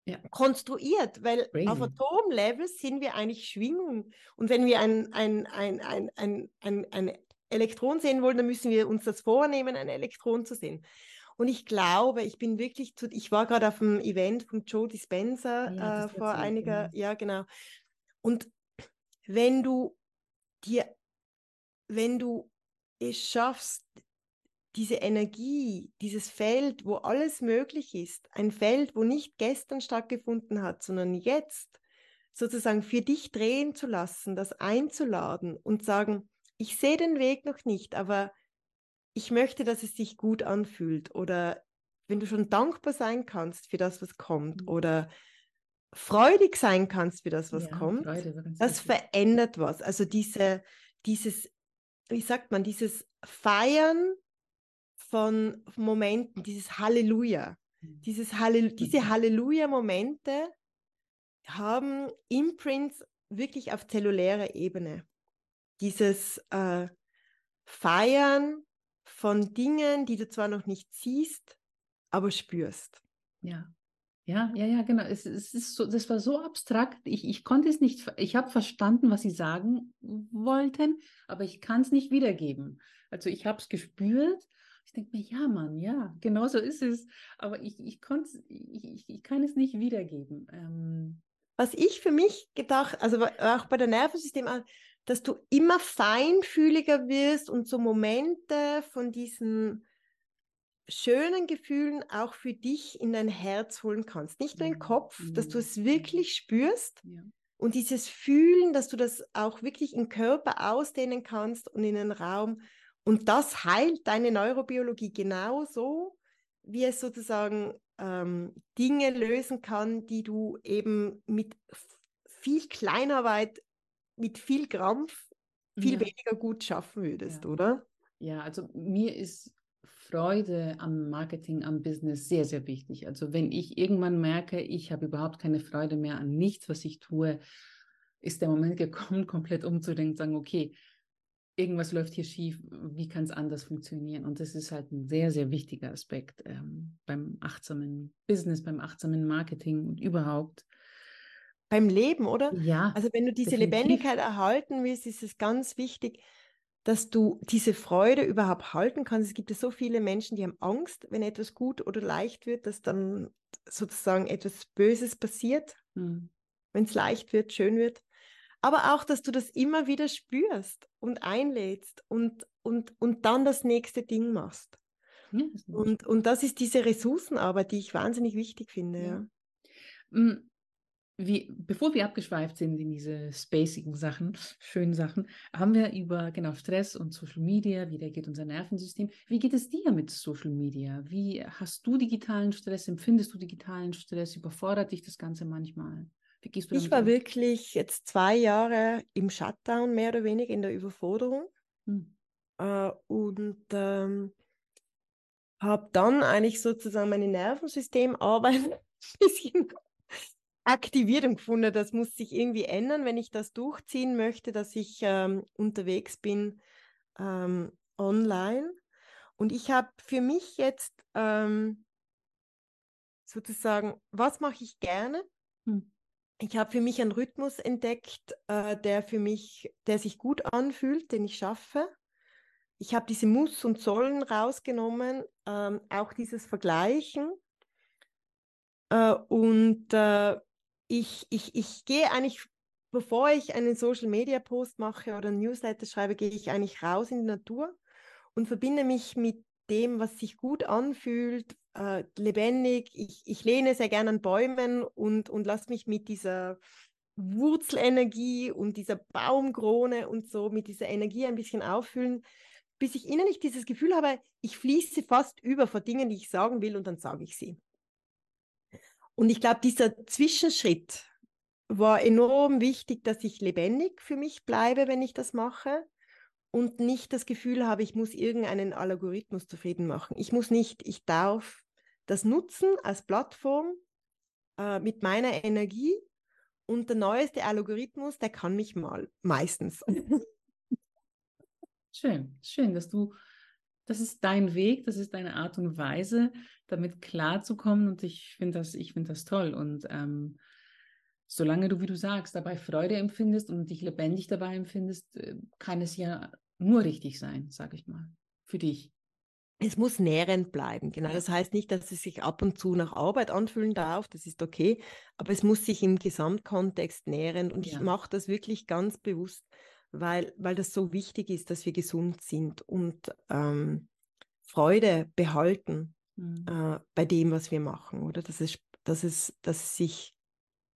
ja. konstruiert, weil Crazy. auf Atomlevel sind wir eigentlich Schwingung. Und wenn wir ein, ein, ein, ein, ein, ein, ein Elektron sehen wollen, dann müssen wir uns das vornehmen, ein Elektron zu sehen. Und ich glaube, ich bin wirklich zu, ich war gerade auf dem Event von Joe Dispenza ja, äh, vor einiger, genau. ja genau. Und wenn du dir, wenn du es schaffst, diese Energie, dieses Feld, wo alles möglich ist, ein Feld, wo nicht gestern stattgefunden hat, sondern jetzt sozusagen für dich drehen zu lassen, das einzuladen und sagen, ich sehe den Weg noch nicht, aber ich möchte, dass es sich gut anfühlt oder wenn du schon dankbar sein kannst für das, was kommt mhm. oder freudig sein kannst für das, was ja, kommt, das verändert was. Also diese, dieses, wie sagt man, dieses Feiern von Momenten, dieses Halleluja. Dieses Hallel diese mhm. Halleluja-Momente haben Imprints wirklich auf zellulärer Ebene. Dieses äh, Feiern von Dingen, die du zwar noch nicht siehst, aber spürst. Ja. Ja, ja, ja, genau. Es, es ist so, das war so abstrakt. Ich, ich konnte es nicht, ich habe verstanden, was sie sagen wollten, aber ich kann es nicht wiedergeben. Also ich habe es gespürt ich denke mir, ja, Mann, ja, genau so ist es. Aber ich, ich, ich, ich, ich kann es nicht wiedergeben. Ähm, Was ich für mich gedacht, also auch bei der Nervensystem, dass du immer feinfühliger wirst und so Momente von diesen schönen Gefühlen auch für dich in dein Herz holen kannst. Nicht nur in den Kopf, dass du es wirklich spürst. Ja. Und dieses Fühlen, dass du das auch wirklich im Körper ausdehnen kannst und in den Raum. Und das heilt deine Neurobiologie genauso, wie es sozusagen ähm, Dinge lösen kann, die du eben mit viel Kleinarbeit, mit viel Krampf, viel ja. weniger gut schaffen würdest, ja. oder? Ja, also mir ist Freude am Marketing, am Business sehr, sehr wichtig. Also wenn ich irgendwann merke, ich habe überhaupt keine Freude mehr an nichts, was ich tue, ist der Moment gekommen, komplett umzudenken, sagen, okay, irgendwas läuft hier schief, wie kann es anders funktionieren? Und das ist halt ein sehr, sehr wichtiger Aspekt ähm, beim achtsamen Business, beim achtsamen Marketing und überhaupt. Beim Leben, oder? Ja. Also wenn du diese definitiv. Lebendigkeit erhalten willst, ist es ganz wichtig, dass du diese Freude überhaupt halten kannst. Es gibt ja so viele Menschen, die haben Angst, wenn etwas gut oder leicht wird, dass dann sozusagen etwas Böses passiert, hm. wenn es leicht wird, schön wird aber auch, dass du das immer wieder spürst und einlädst und, und, und dann das nächste Ding machst. Ja, und, und das ist diese Ressourcenarbeit, die ich wahnsinnig wichtig finde. Ja. Mm, wie, bevor wir abgeschweift sind in diese spacigen Sachen, schönen Sachen, haben wir über genau Stress und Social Media, wie geht unser Nervensystem. Wie geht es dir mit Social Media? Wie hast du digitalen Stress? Empfindest du digitalen Stress? Überfordert dich das Ganze manchmal? Wie gehst du Ich war um? wirklich jetzt zwei Jahre im Shutdown, mehr oder weniger in der Überforderung. Hm. Äh, und ähm, habe dann eigentlich sozusagen mein Nervensystemarbeit ein bisschen aktiviert und gefunden, das muss sich irgendwie ändern, wenn ich das durchziehen möchte, dass ich ähm, unterwegs bin ähm, online. Und ich habe für mich jetzt ähm, sozusagen, was mache ich gerne? Hm ich habe für mich einen Rhythmus entdeckt, äh, der für mich, der sich gut anfühlt, den ich schaffe. ich habe diese Muss und Sollen rausgenommen, ähm, auch dieses Vergleichen. Äh, und äh, ich, ich, ich gehe eigentlich, bevor ich einen Social Media Post mache oder ein Newsletter schreibe, gehe ich eigentlich raus in die Natur und verbinde mich mit dem, was sich gut anfühlt, äh, lebendig. Ich, ich lehne sehr gerne an Bäumen und, und lasse mich mit dieser Wurzelenergie und dieser Baumkrone und so, mit dieser Energie ein bisschen auffüllen, bis ich innerlich dieses Gefühl habe, ich fließe fast über vor Dingen, die ich sagen will und dann sage ich sie. Und ich glaube, dieser Zwischenschritt war enorm wichtig, dass ich lebendig für mich bleibe, wenn ich das mache und nicht das Gefühl habe, ich muss irgendeinen Algorithmus zufrieden machen. Ich muss nicht, ich darf das nutzen als Plattform äh, mit meiner Energie und der neueste Algorithmus, der kann mich mal meistens. Schön, schön, dass du, das ist dein Weg, das ist deine Art und Weise, damit klarzukommen und ich finde das, ich finde das toll und ähm, solange du, wie du sagst, dabei Freude empfindest und dich lebendig dabei empfindest, äh, kann es ja nur richtig sein, sage ich mal, für dich. Es muss nährend bleiben, genau. Das heißt nicht, dass es sich ab und zu nach Arbeit anfühlen darf, das ist okay, aber es muss sich im Gesamtkontext nähren und ja. ich mache das wirklich ganz bewusst weil, weil das so wichtig ist, dass wir gesund sind und ähm, Freude behalten mhm. äh, bei dem, was wir machen, oder? Dass es, dass es, dass es sich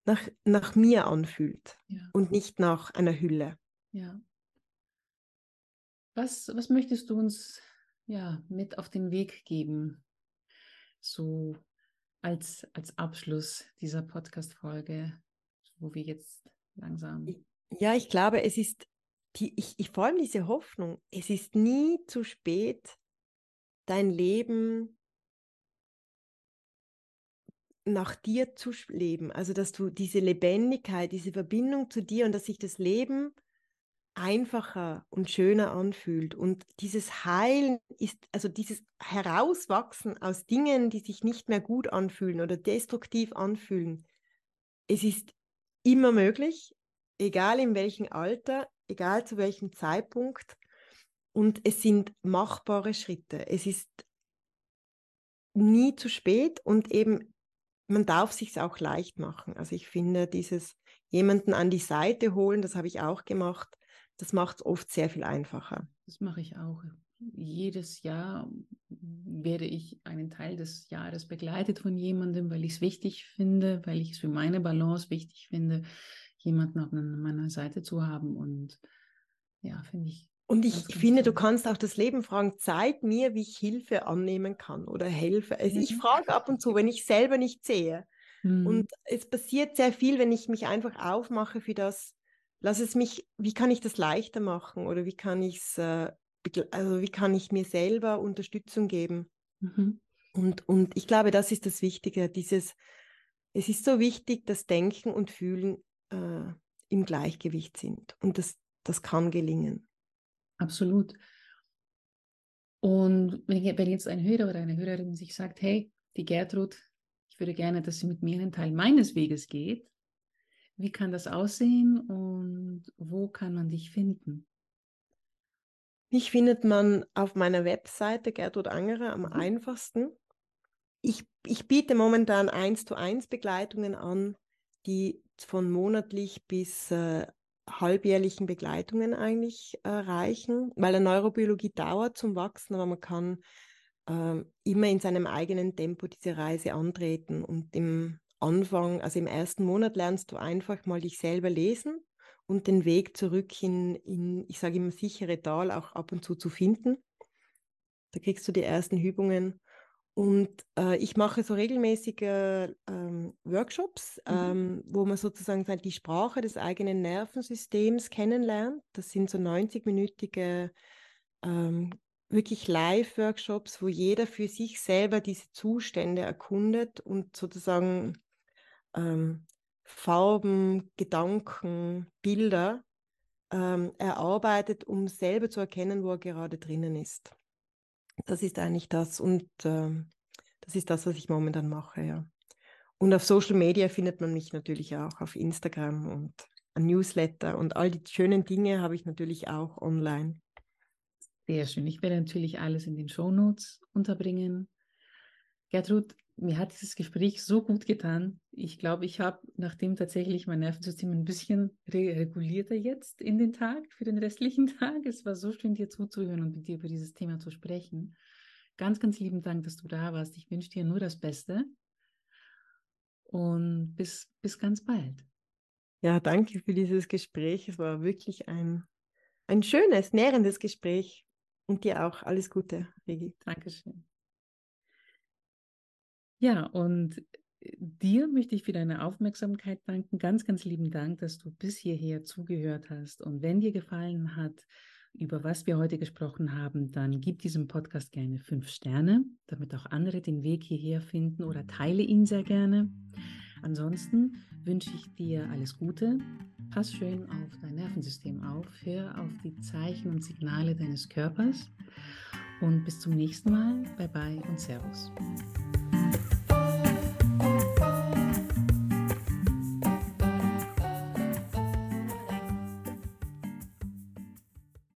nach, nach mir anfühlt ja. und nicht nach einer Hülle. Ja. Was, was möchtest du uns ja, mit auf den Weg geben, so als, als Abschluss dieser Podcast-Folge, wo wir jetzt langsam. Ja, ich glaube, es ist die, ich, ich vor allem diese Hoffnung, es ist nie zu spät, dein Leben nach dir zu leben. Also, dass du diese Lebendigkeit, diese Verbindung zu dir und dass sich das Leben einfacher und schöner anfühlt. Und dieses Heilen ist, also dieses Herauswachsen aus Dingen, die sich nicht mehr gut anfühlen oder destruktiv anfühlen, es ist immer möglich, egal in welchem Alter, egal zu welchem Zeitpunkt. Und es sind machbare Schritte. Es ist nie zu spät und eben man darf sich auch leicht machen. Also ich finde dieses jemanden an die Seite holen, das habe ich auch gemacht, das macht es oft sehr viel einfacher. Das mache ich auch. Jedes Jahr werde ich einen Teil des Jahres begleitet von jemandem, weil ich es wichtig finde, weil ich es für meine Balance wichtig finde, jemanden auf meiner Seite zu haben. Und ja, finde ich. Und ich ganz, finde, ganz du kannst auch das Leben fragen, zeig mir, wie ich Hilfe annehmen kann oder helfe. Also mhm. ich frage ab und zu, wenn ich selber nicht sehe. Mhm. Und es passiert sehr viel, wenn ich mich einfach aufmache für das, lass es mich, wie kann ich das leichter machen oder wie kann ich es, äh, also wie kann ich mir selber Unterstützung geben? Mhm. Und, und ich glaube, das ist das Wichtige, dieses, es ist so wichtig, dass Denken und Fühlen äh, im Gleichgewicht sind. Und das, das kann gelingen. Absolut. Und wenn, wenn jetzt ein Hörer oder eine Hörerin sich sagt, hey, die Gertrud, ich würde gerne, dass sie mit mir einen Teil meines Weges geht, wie kann das aussehen und wo kann man dich finden? Mich findet man auf meiner Webseite Gertrud Angerer am mhm. einfachsten. Ich, ich biete momentan 1 zu 1 Begleitungen an, die von monatlich bis äh, halbjährlichen Begleitungen eigentlich äh, reichen, weil der Neurobiologie dauert zum Wachsen, aber man kann äh, immer in seinem eigenen Tempo diese Reise antreten. Und im Anfang, also im ersten Monat lernst du einfach mal dich selber lesen und den Weg zurück in, in ich sage immer, sichere Tal auch ab und zu zu finden. Da kriegst du die ersten Übungen und äh, ich mache so regelmäßige ähm, Workshops, mhm. ähm, wo man sozusagen die Sprache des eigenen Nervensystems kennenlernt. Das sind so 90-minütige ähm, wirklich Live-Workshops, wo jeder für sich selber diese Zustände erkundet und sozusagen ähm, Farben, Gedanken, Bilder ähm, erarbeitet, um selber zu erkennen, wo er gerade drinnen ist. Das ist eigentlich das und äh, das ist das, was ich momentan mache, ja. Und auf Social Media findet man mich natürlich auch auf Instagram und ein Newsletter und all die schönen Dinge habe ich natürlich auch online. Sehr schön. Ich werde natürlich alles in den Shownotes unterbringen. Gertrud, mir hat dieses Gespräch so gut getan. Ich glaube, ich habe, nachdem tatsächlich mein Nervensystem ein bisschen re regulierter jetzt in den Tag, für den restlichen Tag. Es war so schön, dir zuzuhören und mit dir über dieses Thema zu sprechen. Ganz, ganz lieben Dank, dass du da warst. Ich wünsche dir nur das Beste und bis, bis ganz bald. Ja, danke für dieses Gespräch. Es war wirklich ein, ein schönes, nährendes Gespräch. Und dir auch alles Gute, Regi. Dankeschön. Ja, und äh, dir möchte ich für deine Aufmerksamkeit danken. Ganz, ganz lieben Dank, dass du bis hierher zugehört hast. Und wenn dir gefallen hat, über was wir heute gesprochen haben, dann gib diesem Podcast gerne fünf Sterne, damit auch andere den Weg hierher finden oder teile ihn sehr gerne. Ansonsten wünsche ich dir alles Gute. Pass schön auf dein Nervensystem auf. Hör auf die Zeichen und Signale deines Körpers. Und bis zum nächsten Mal. Bye bye und Servus.